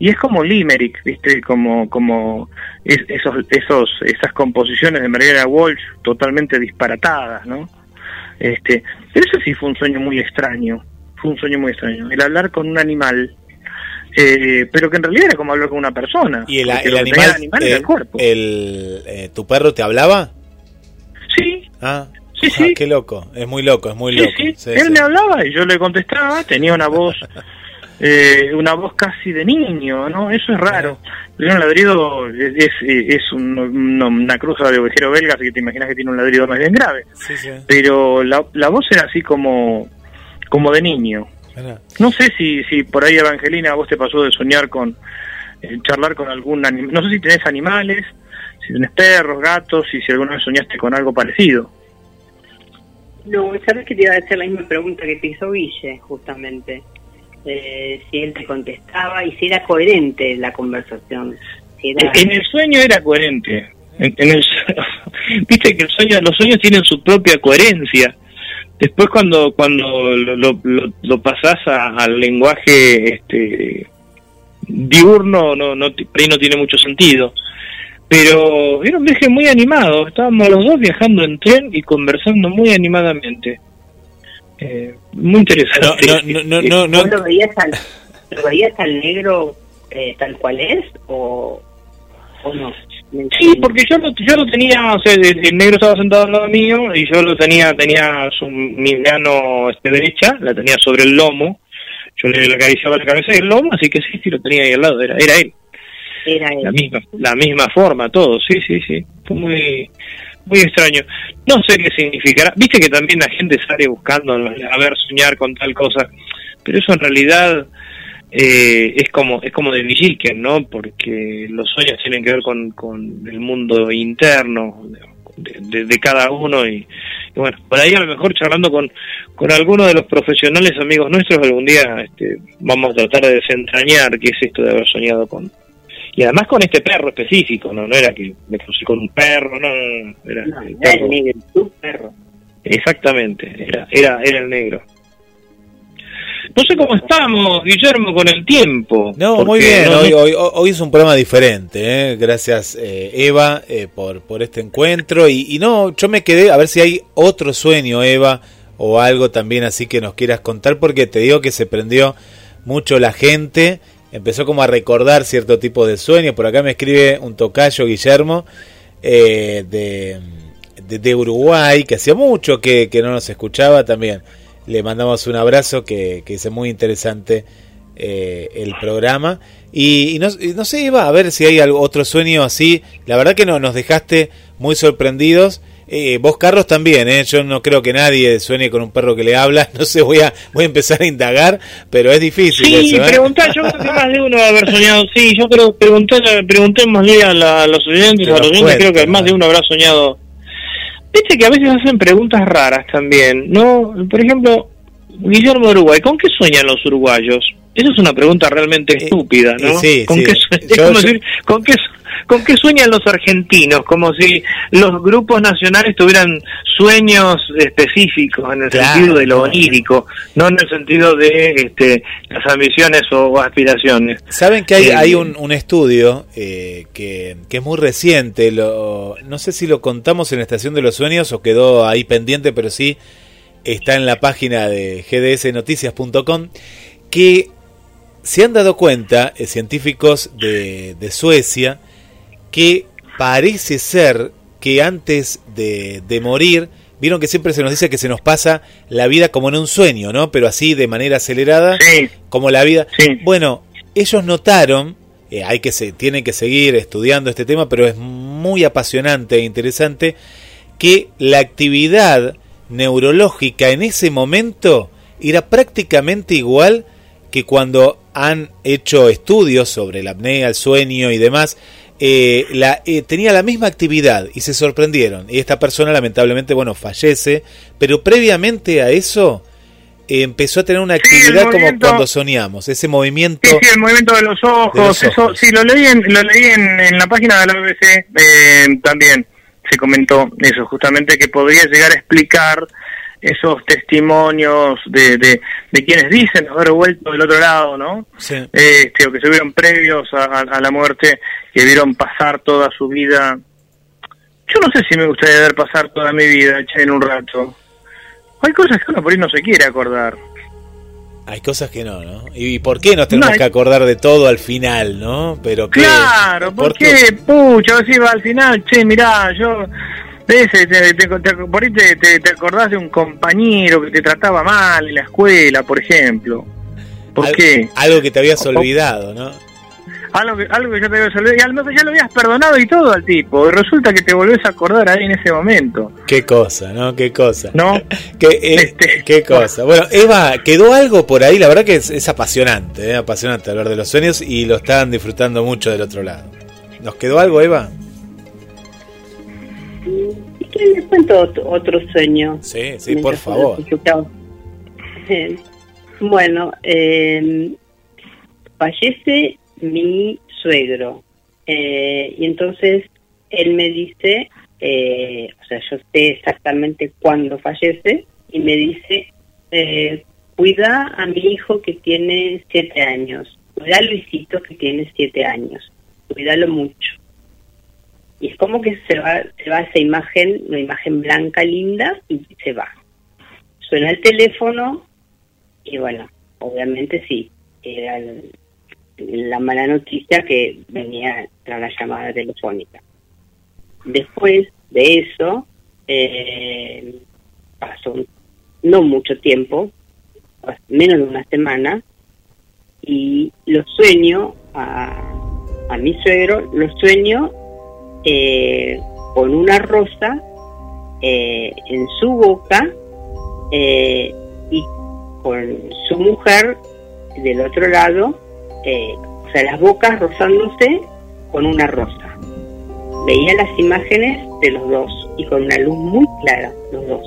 y es como Limerick, ¿viste? Como, como esos, esos, esas composiciones de Margarita Walsh totalmente disparatadas, ¿no? Este, pero eso sí fue un sueño muy extraño, fue un sueño muy extraño. El hablar con un animal, eh, pero que en realidad era como hablar con una persona. ¿Y el, animal, el, cuerpo. El, eh, ¿Tu perro te hablaba? Sí. Ah, Sí, ah, sí. qué loco, es muy loco, es muy loco. Él me hablaba y yo le contestaba, tenía una voz, eh, una voz casi de niño, ¿no? Eso es raro. Un ladrido es, es, una cruza de ovejero belga, así que te imaginas que tiene un ladrido más bien grave. Pero la, la voz era así como, como de niño. No sé si, si por ahí, Evangelina, a vos te pasó de soñar con, eh, charlar con algún animal. No sé si tenés animales, si tenés perros, gatos, y si alguna vez soñaste con algo parecido. No, sabes que te iba a hacer la misma pregunta que te hizo Ville, justamente. Eh, si él te contestaba y si era coherente la conversación. En el sueño era coherente. En, el, Viste que los sueños tienen su propia coherencia. Después cuando cuando lo, lo, lo pasás al lenguaje este, diurno, no, no, ahí no tiene mucho sentido pero era un viaje muy animado, estábamos los dos viajando en tren y conversando muy animadamente. Eh, muy interesante. No, no, no, no, ¿Lo, veías al, ¿Lo veías al negro eh, tal cual es o, o no? Sí, porque yo lo, yo lo tenía, o sea, el, negro estaba sentado al lado mío y yo lo tenía, tenía su, mi mano este, derecha, la tenía sobre el lomo, yo le acariciaba la cabeza y el lomo, así que sí, sí, lo tenía ahí al lado, era, era él. La misma, la misma forma, todo, sí, sí, sí. Fue muy, muy extraño. No sé qué significará. Viste que también la gente sale buscando, a ver, soñar con tal cosa, pero eso en realidad eh, es como es como de Villiquen, ¿no? Porque los sueños tienen que ver con, con el mundo interno de, cada uno y, bueno, por ahí a lo mejor charlando con, con algunos de los profesionales amigos nuestros algún día este, vamos a tratar de desentrañar qué es esto de haber soñado con, y además con este perro específico, no, no era que me crucé con un perro, no, era el perro. tu perro. Exactamente, era, era, era el negro. No sé cómo estamos, Guillermo, con el tiempo. No, muy bien. hoy, hoy, hoy, es un programa diferente. ¿eh? Gracias, eh, Eva, eh, por, por este encuentro. Y, y, no, yo me quedé a ver si hay otro sueño, Eva, o algo también así que nos quieras contar, porque te digo que se prendió mucho la gente empezó como a recordar cierto tipo de sueños. Por acá me escribe un tocayo, Guillermo, eh, de, de, Uruguay, que hacía mucho que, no nos escuchaba también. Le mandamos un abrazo, que, que es muy interesante eh, el programa. Y, no, no, sé, iba a ver si hay algo, otro sueño así. La verdad que no, nos dejaste muy sorprendidos. Eh, vos, Carlos, también, ¿eh? Yo no creo que nadie sueñe con un perro que le habla. No sé, voy a, voy a empezar a indagar, pero es difícil. Sí, ¿eh? preguntar, yo creo que más de uno va a haber soñado. Sí, yo creo, pregunté, preguntémosle a, a los oyentes, a los oyentes, creo que más de uno habrá soñado. Viste que a veces hacen preguntas raras también, ¿no? Por ejemplo, Guillermo de Uruguay, ¿con qué sueñan los uruguayos? Esa es una pregunta realmente eh, estúpida, ¿no? Sí, ¿Con, Qué, es como decir, ¿con qué ¿Con qué sueñan los argentinos? Como si los grupos nacionales tuvieran sueños específicos en el sentido de lo onírico, no en el sentido de este, las ambiciones o, aspiraciones. Saben que hay, eh, hay un, estudio eh, que, que, es muy reciente, lo, no sé si lo contamos en la Estación de los Sueños o quedó ahí pendiente, pero sí está en la página de gdsnoticias.com, que se han dado cuenta eh, científicos de, de Suecia, que parece ser que antes de, de, morir, vieron que siempre se nos dice que se nos pasa la vida como en un sueño, ¿no? Pero así de manera acelerada, como la vida. Bueno, ellos notaron, eh, hay que se, tienen que seguir estudiando este tema, pero es muy apasionante e interesante que la actividad neurológica en ese momento era prácticamente igual que cuando han hecho estudios sobre la apnea, el sueño y demás eh, la, eh, tenía la misma actividad y se sorprendieron. Y esta persona lamentablemente, bueno, fallece, pero previamente a eso empezó a tener una actividad como cuando soñamos, ese movimiento. Sí, sí, el movimiento de los ojos, eso, sí, lo leí en, lo leí en, la página de la BBC, eh, también se comentó eso, justamente que podría llegar a explicar esos testimonios de, de, quienes dicen haber vuelto del otro lado, ¿no? Sí. Este, o que se vieron previos a, la muerte, que vieron pasar toda su vida. Yo no sé si me gustaría ver pasar toda mi vida, en un rato. Hay cosas que uno por ahí no se quiere acordar. Hay cosas que no, ¿no? ¿Y por qué nos tenemos que acordar de todo al final, no? Pero Claro, ¿por, qué? Pucha, si va al final, che, mirá, yo... Ese, te, por ahí te, te, acordás de un compañero que te trataba mal en la escuela, por ejemplo. ¿Por qué? Algo que te habías olvidado, ¿no? algo que, algo que ya te habías olvidado, y al menos ya lo habías perdonado y todo al tipo, y resulta que te volvés a acordar ahí en ese momento. Qué cosa, ¿no? Qué cosa. ¿No? qué, eh, este, qué cosa. Bueno, Eva, quedó algo por ahí, la verdad que es, apasionante, ¿eh? apasionante hablar de los sueños y lo están disfrutando mucho del otro lado. ¿Nos quedó algo, Eva? Les cuento otro, sueño. Sí, sí, por favor. Bueno, eh, fallece mi suegro. Eh, y entonces él me dice, eh, o sea, yo sé exactamente cuándo fallece, y me dice, eh, cuida a mi hijo que tiene siete años, cuida a Luisito que tiene siete años, cuídalo mucho. Y es como que se va, se va esa imagen, una imagen blanca linda, y se va. Suena el teléfono, y bueno, obviamente sí, era la mala noticia que venía tras la llamada telefónica. Después de eso, eh, pasó no mucho tiempo, menos de una semana, y lo sueño a, a mi suegro, lo sueño eh, con una rosa eh, en su boca y con su mujer del otro lado eh, o sea, las bocas rozándose con una rosa. Veía las imágenes de los dos y con una luz muy clara, los dos.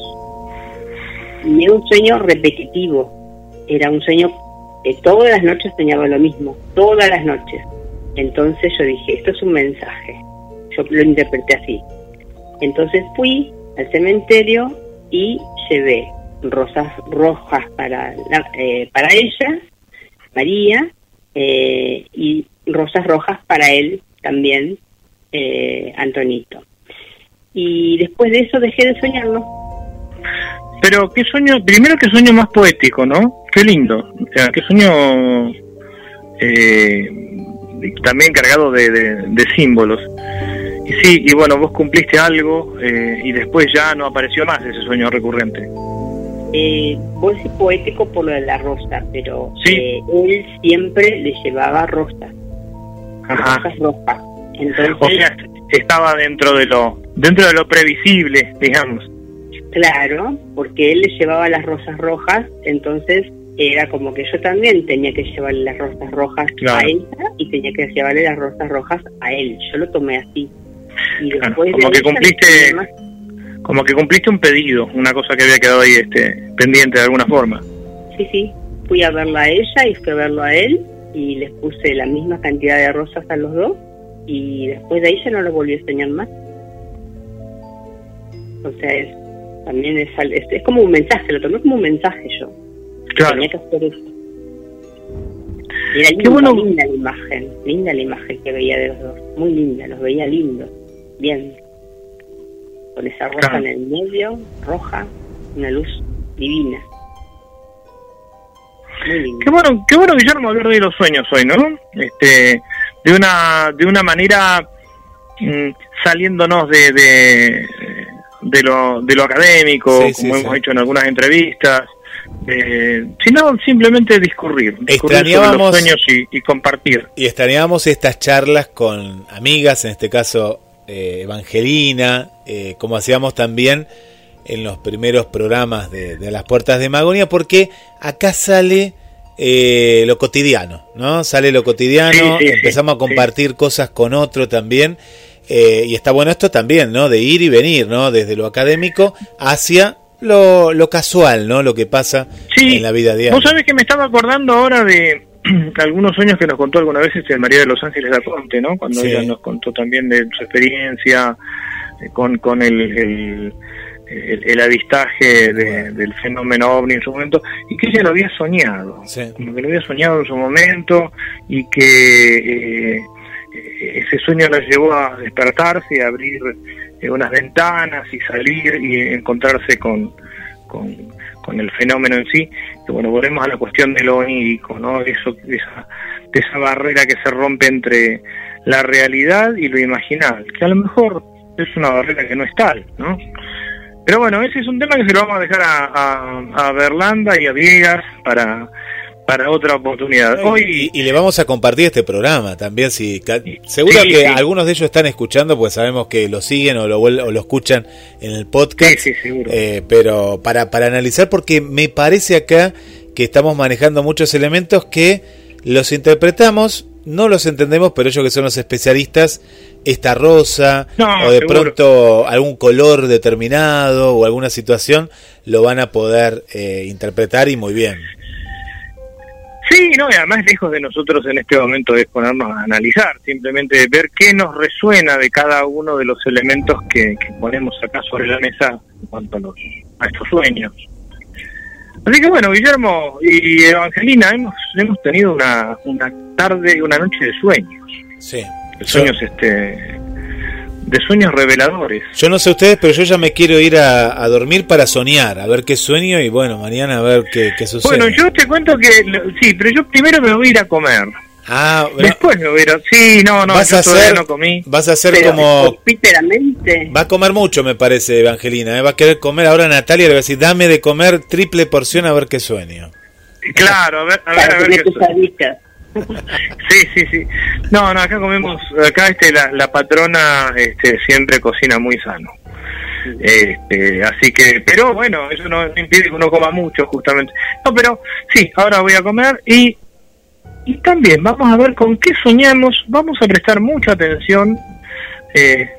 Y era un sueño repetitivo, era un sueño que todas las noches soñaba lo mismo, todas las noches. Entonces yo dije, esto es un mensaje. Yo lo interpreté así. Entonces fui al cementerio y llevé rosas rojas para, eh, para ella, María, eh, y rosas rojas para él también, eh, Antonito. Y después de eso dejé de soñarlo. Pero qué sueño, primero qué sueño más poético, ¿no? Qué lindo. O sea, qué sueño eh, también cargado de, de, símbolos. Sí, y bueno, vos cumpliste algo y después ya no apareció más ese sueño recurrente eh, vos decís poético por lo de la rosa, pero eh, él siempre le llevaba rosas, rosas rojas. Entonces, o sea, estaba dentro de lo dentro de lo previsible, digamos. Claro, porque él le llevaba las rosas rojas, entonces era como que yo también tenía que llevarle las rosas rojas a ella y tenía que llevarle las rosas rojas a él. Yo lo tomé así. Y después como que cumpliste como que cumpliste un pedido, una cosa que había quedado ahí este, pendiente de alguna forma. Sí, sí, fui a verla a ella y fui a verlo a él y les puse la misma cantidad de rosas a los dos y después de ahí ya no lo volví a enseñar más. O sea, es, también es, es, como un mensaje, lo tomé como un mensaje yo. Claro. Tenía que hacer eso. era linda, bueno. linda la imagen, linda la imagen que veía de los dos, muy linda, los veía lindos, bien con esa rosa en el medio, roja, una luz divina. Qué bueno, qué bueno Guillermo hablar de los sueños hoy, ¿no? Este, de una, de una manera mm, saliéndonos de, de, lo, de lo académico, como hemos hecho en algunas entrevistas, eh, sino simplemente discurrir, discurrir sobre los sueños y, y, compartir. Y extrañábamos estas charlas con amigas, en este caso eh, Evangelina, eh, como hacíamos también en los primeros programas de, las puertas de Magonia, porque acá sale eh, lo cotidiano, ¿no? Sale lo cotidiano, empezamos a compartir cosas con otro también. Eh, y está bueno esto también, ¿no? De ir y venir, ¿no? Desde lo académico hacia lo, lo casual, ¿no? Lo que pasa en la vida diaria. Vos sabés que me estaba acordando ahora de algunos sueños que nos contó alguna vez este María de los Ángeles Conte, ¿no? Cuando ella nos contó también de su experiencia eh, con, con el, el, avistaje del fenómeno ovni en su momento y que ella lo había soñado, como que lo había soñado en su momento y que eh, ese sueño la llevó a despertarse a abrir eh, unas ventanas y salir y encontrarse con, con, el fenómeno en sí. Y bueno, volvemos a la cuestión de lo onírico, ¿no? Eso, esa, de esa barrera que se rompe entre la realidad y lo imaginal, que a lo mejor es una barrera que no es tal, ¿no? Pero bueno, ese es un tema que se lo vamos a dejar a, a, Berlanda y a Viegas para, para otra oportunidad. Hoy y, le vamos a compartir este programa también, si seguro que algunos de ellos están escuchando, pues sabemos que lo siguen o lo, o lo escuchan en el podcast. Sí, seguro. Eh, pero para, para analizar, porque me parece acá que estamos manejando muchos elementos que los interpretamos no los entendemos, pero ellos que son los especialistas, esta rosa o de pronto algún color determinado o alguna situación lo van a poder eh, interpretar y muy bien. Sí, no, y además lejos de nosotros en este momento es ponernos a analizar, simplemente ver qué nos resuena de cada uno de los elementos que, ponemos acá sobre la mesa en cuanto a, los, a estos sueños. Así que bueno, Guillermo y Evangelina, hemos, hemos tenido una, una tarde, una noche de sueños. Sí. De sueños, este de sueños reveladores. Yo no sé ustedes, pero yo ya me quiero ir a, dormir para soñar, a ver qué sueño y bueno, mañana a ver qué, qué sucede. Bueno, yo te cuento que sí, pero yo primero me voy a ir a comer. Ah, después me voy a ir. Sí, no, no, vas a hacer, no comí. Vas a hacer como. Va a comer mucho, me parece, Evangelina. ¿eh? Va a querer comer. Ahora Natalia le va a decir, dame de comer triple porción a ver qué sueño. Claro, a ver, a ver, a ver qué Sí, sí, sí. No, no, acá comemos, acá este, la, la patrona este, siempre cocina muy sano. Este, así que, pero bueno, eso no impide que uno coma mucho, justamente. No, pero sí, ahora voy a comer y, y también vamos a ver con qué soñamos, vamos a prestar mucha atención eh,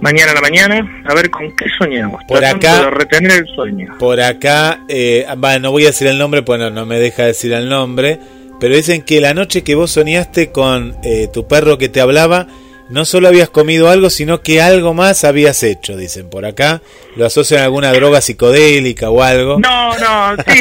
mañana a la mañana, a ver con qué soñamos. Por acá, de retener el sueño. Por acá, eh, no voy a decir el nombre, pues no, no me deja decir el nombre pero dicen que la noche que vos soñaste con eh, tu perro que te hablaba, no solo habías comido algo, sino que algo más habías hecho, dicen por acá. Lo asocian a alguna droga psicodélica o algo. No, no, sí.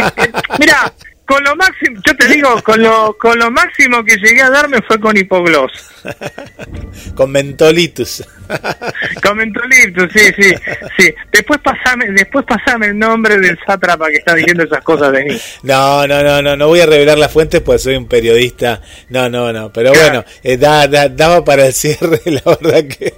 Mira, con lo máximo, yo te digo, con lo, con lo máximo que llegué a darme fue con hipogloss. con mentolitus. con mentolitus, sí, sí, sí. Después pasame, después pasame el nombre del sátrapa que está diciendo esas cosas de mí. No, no, no, no, no voy a revelar las fuentes pues soy un periodista. No, no, no, pero bueno, eh, daba para el cierre, la verdad que...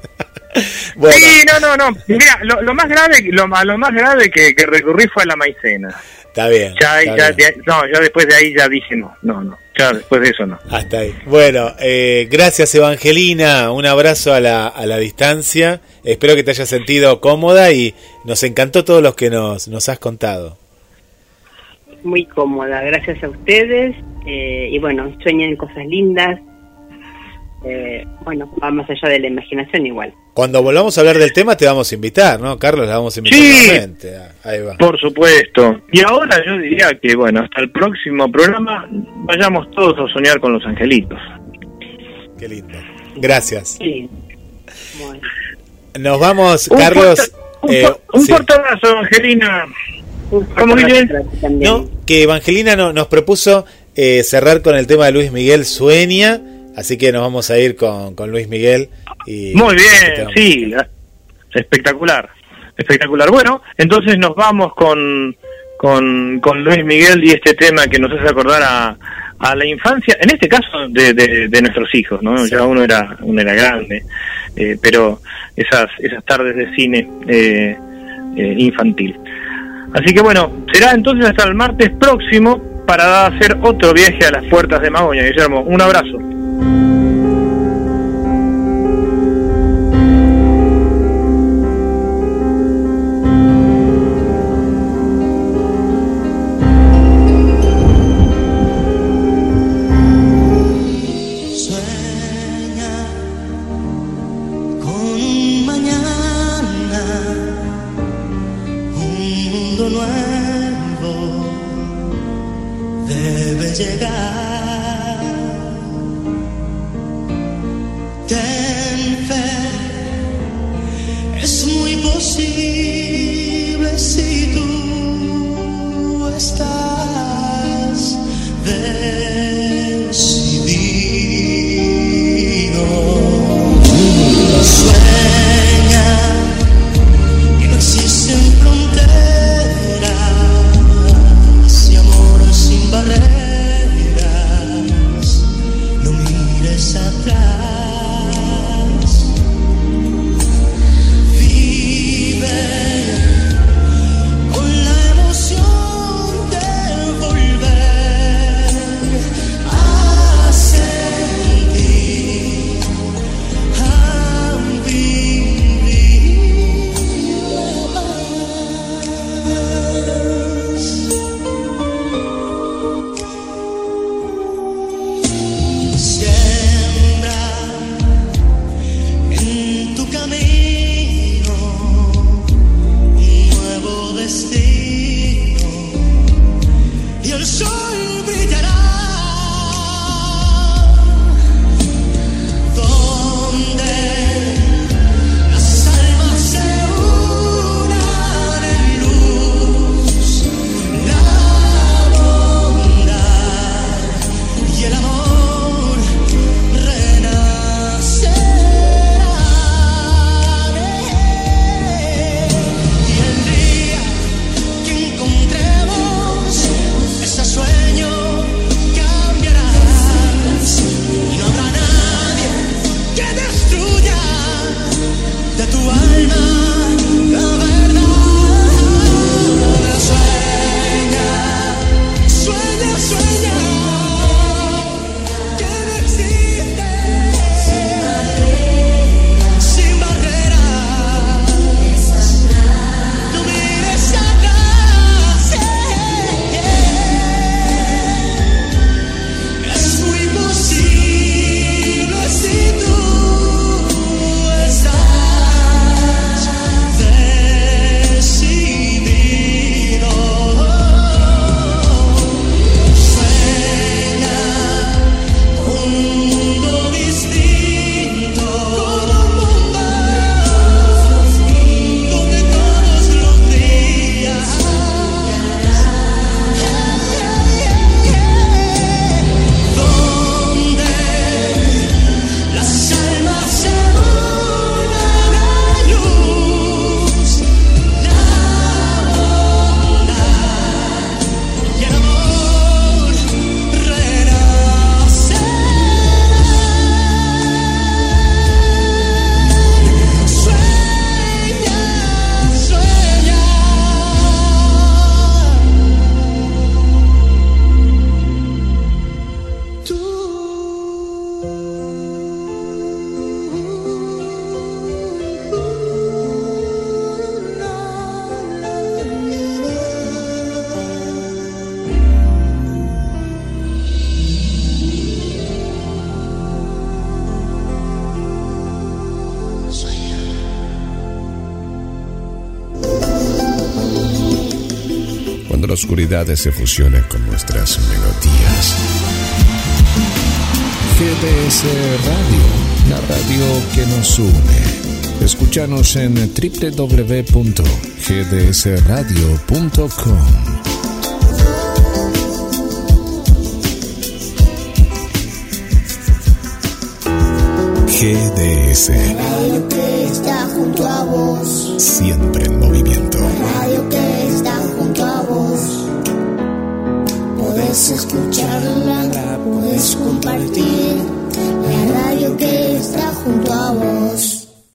Sí, no, no, no. Mira, lo, más grave, lo, lo más grave que, que recurrí fue a la maicena. Está bien. Ya, ya, no, ya después de ahí ya dije no, no, no. Ya después de eso no. Hasta ahí. Bueno, eh, gracias Evangelina. Un abrazo a la, a la distancia. Espero que te hayas sentido cómoda y nos encantó todo lo que nos, nos has contado. Muy cómoda, gracias a ustedes. Eh, y bueno, sueñen cosas lindas, eh, bueno, va más allá de la imaginación igual. Cuando volvamos a hablar del tema te vamos a invitar, ¿no? Carlos, la vamos a invitar sí, Ahí va. Por supuesto. Y ahora yo diría que, bueno, hasta el próximo programa vayamos todos a soñar con los angelitos. Qué lindo. Gracias. Sí. Nos vamos, Carlos. un, eh, abrazo, Angelina. ¿Cómo No, que Evangelina no, nos propuso eh, cerrar con el tema de Luis Miguel Sueña Así que nos vamos a ir con, con Luis Miguel. Y Muy bien, sí, espectacular, espectacular. Bueno, entonces nos vamos con, con, con, Luis Miguel y este tema que nos hace acordar a, a la infancia, en este caso de, de, nuestros hijos, ¿no? Ya uno era, uno era grande, eh, pero esas, esas tardes de cine eh, eh, infantil. Así que bueno, será entonces hasta el martes próximo para hacer otro viaje a las puertas de Magoña. Guillermo, un abrazo. Se fusionan con nuestras melodías. GDS Radio, la radio que nos une. Escúchanos en www.gdsradio.com. GDS. radio que está junto a vos. Siempre en movimiento. radio que Puedes escucharla, puedes compartir. La radio que está junto a vos.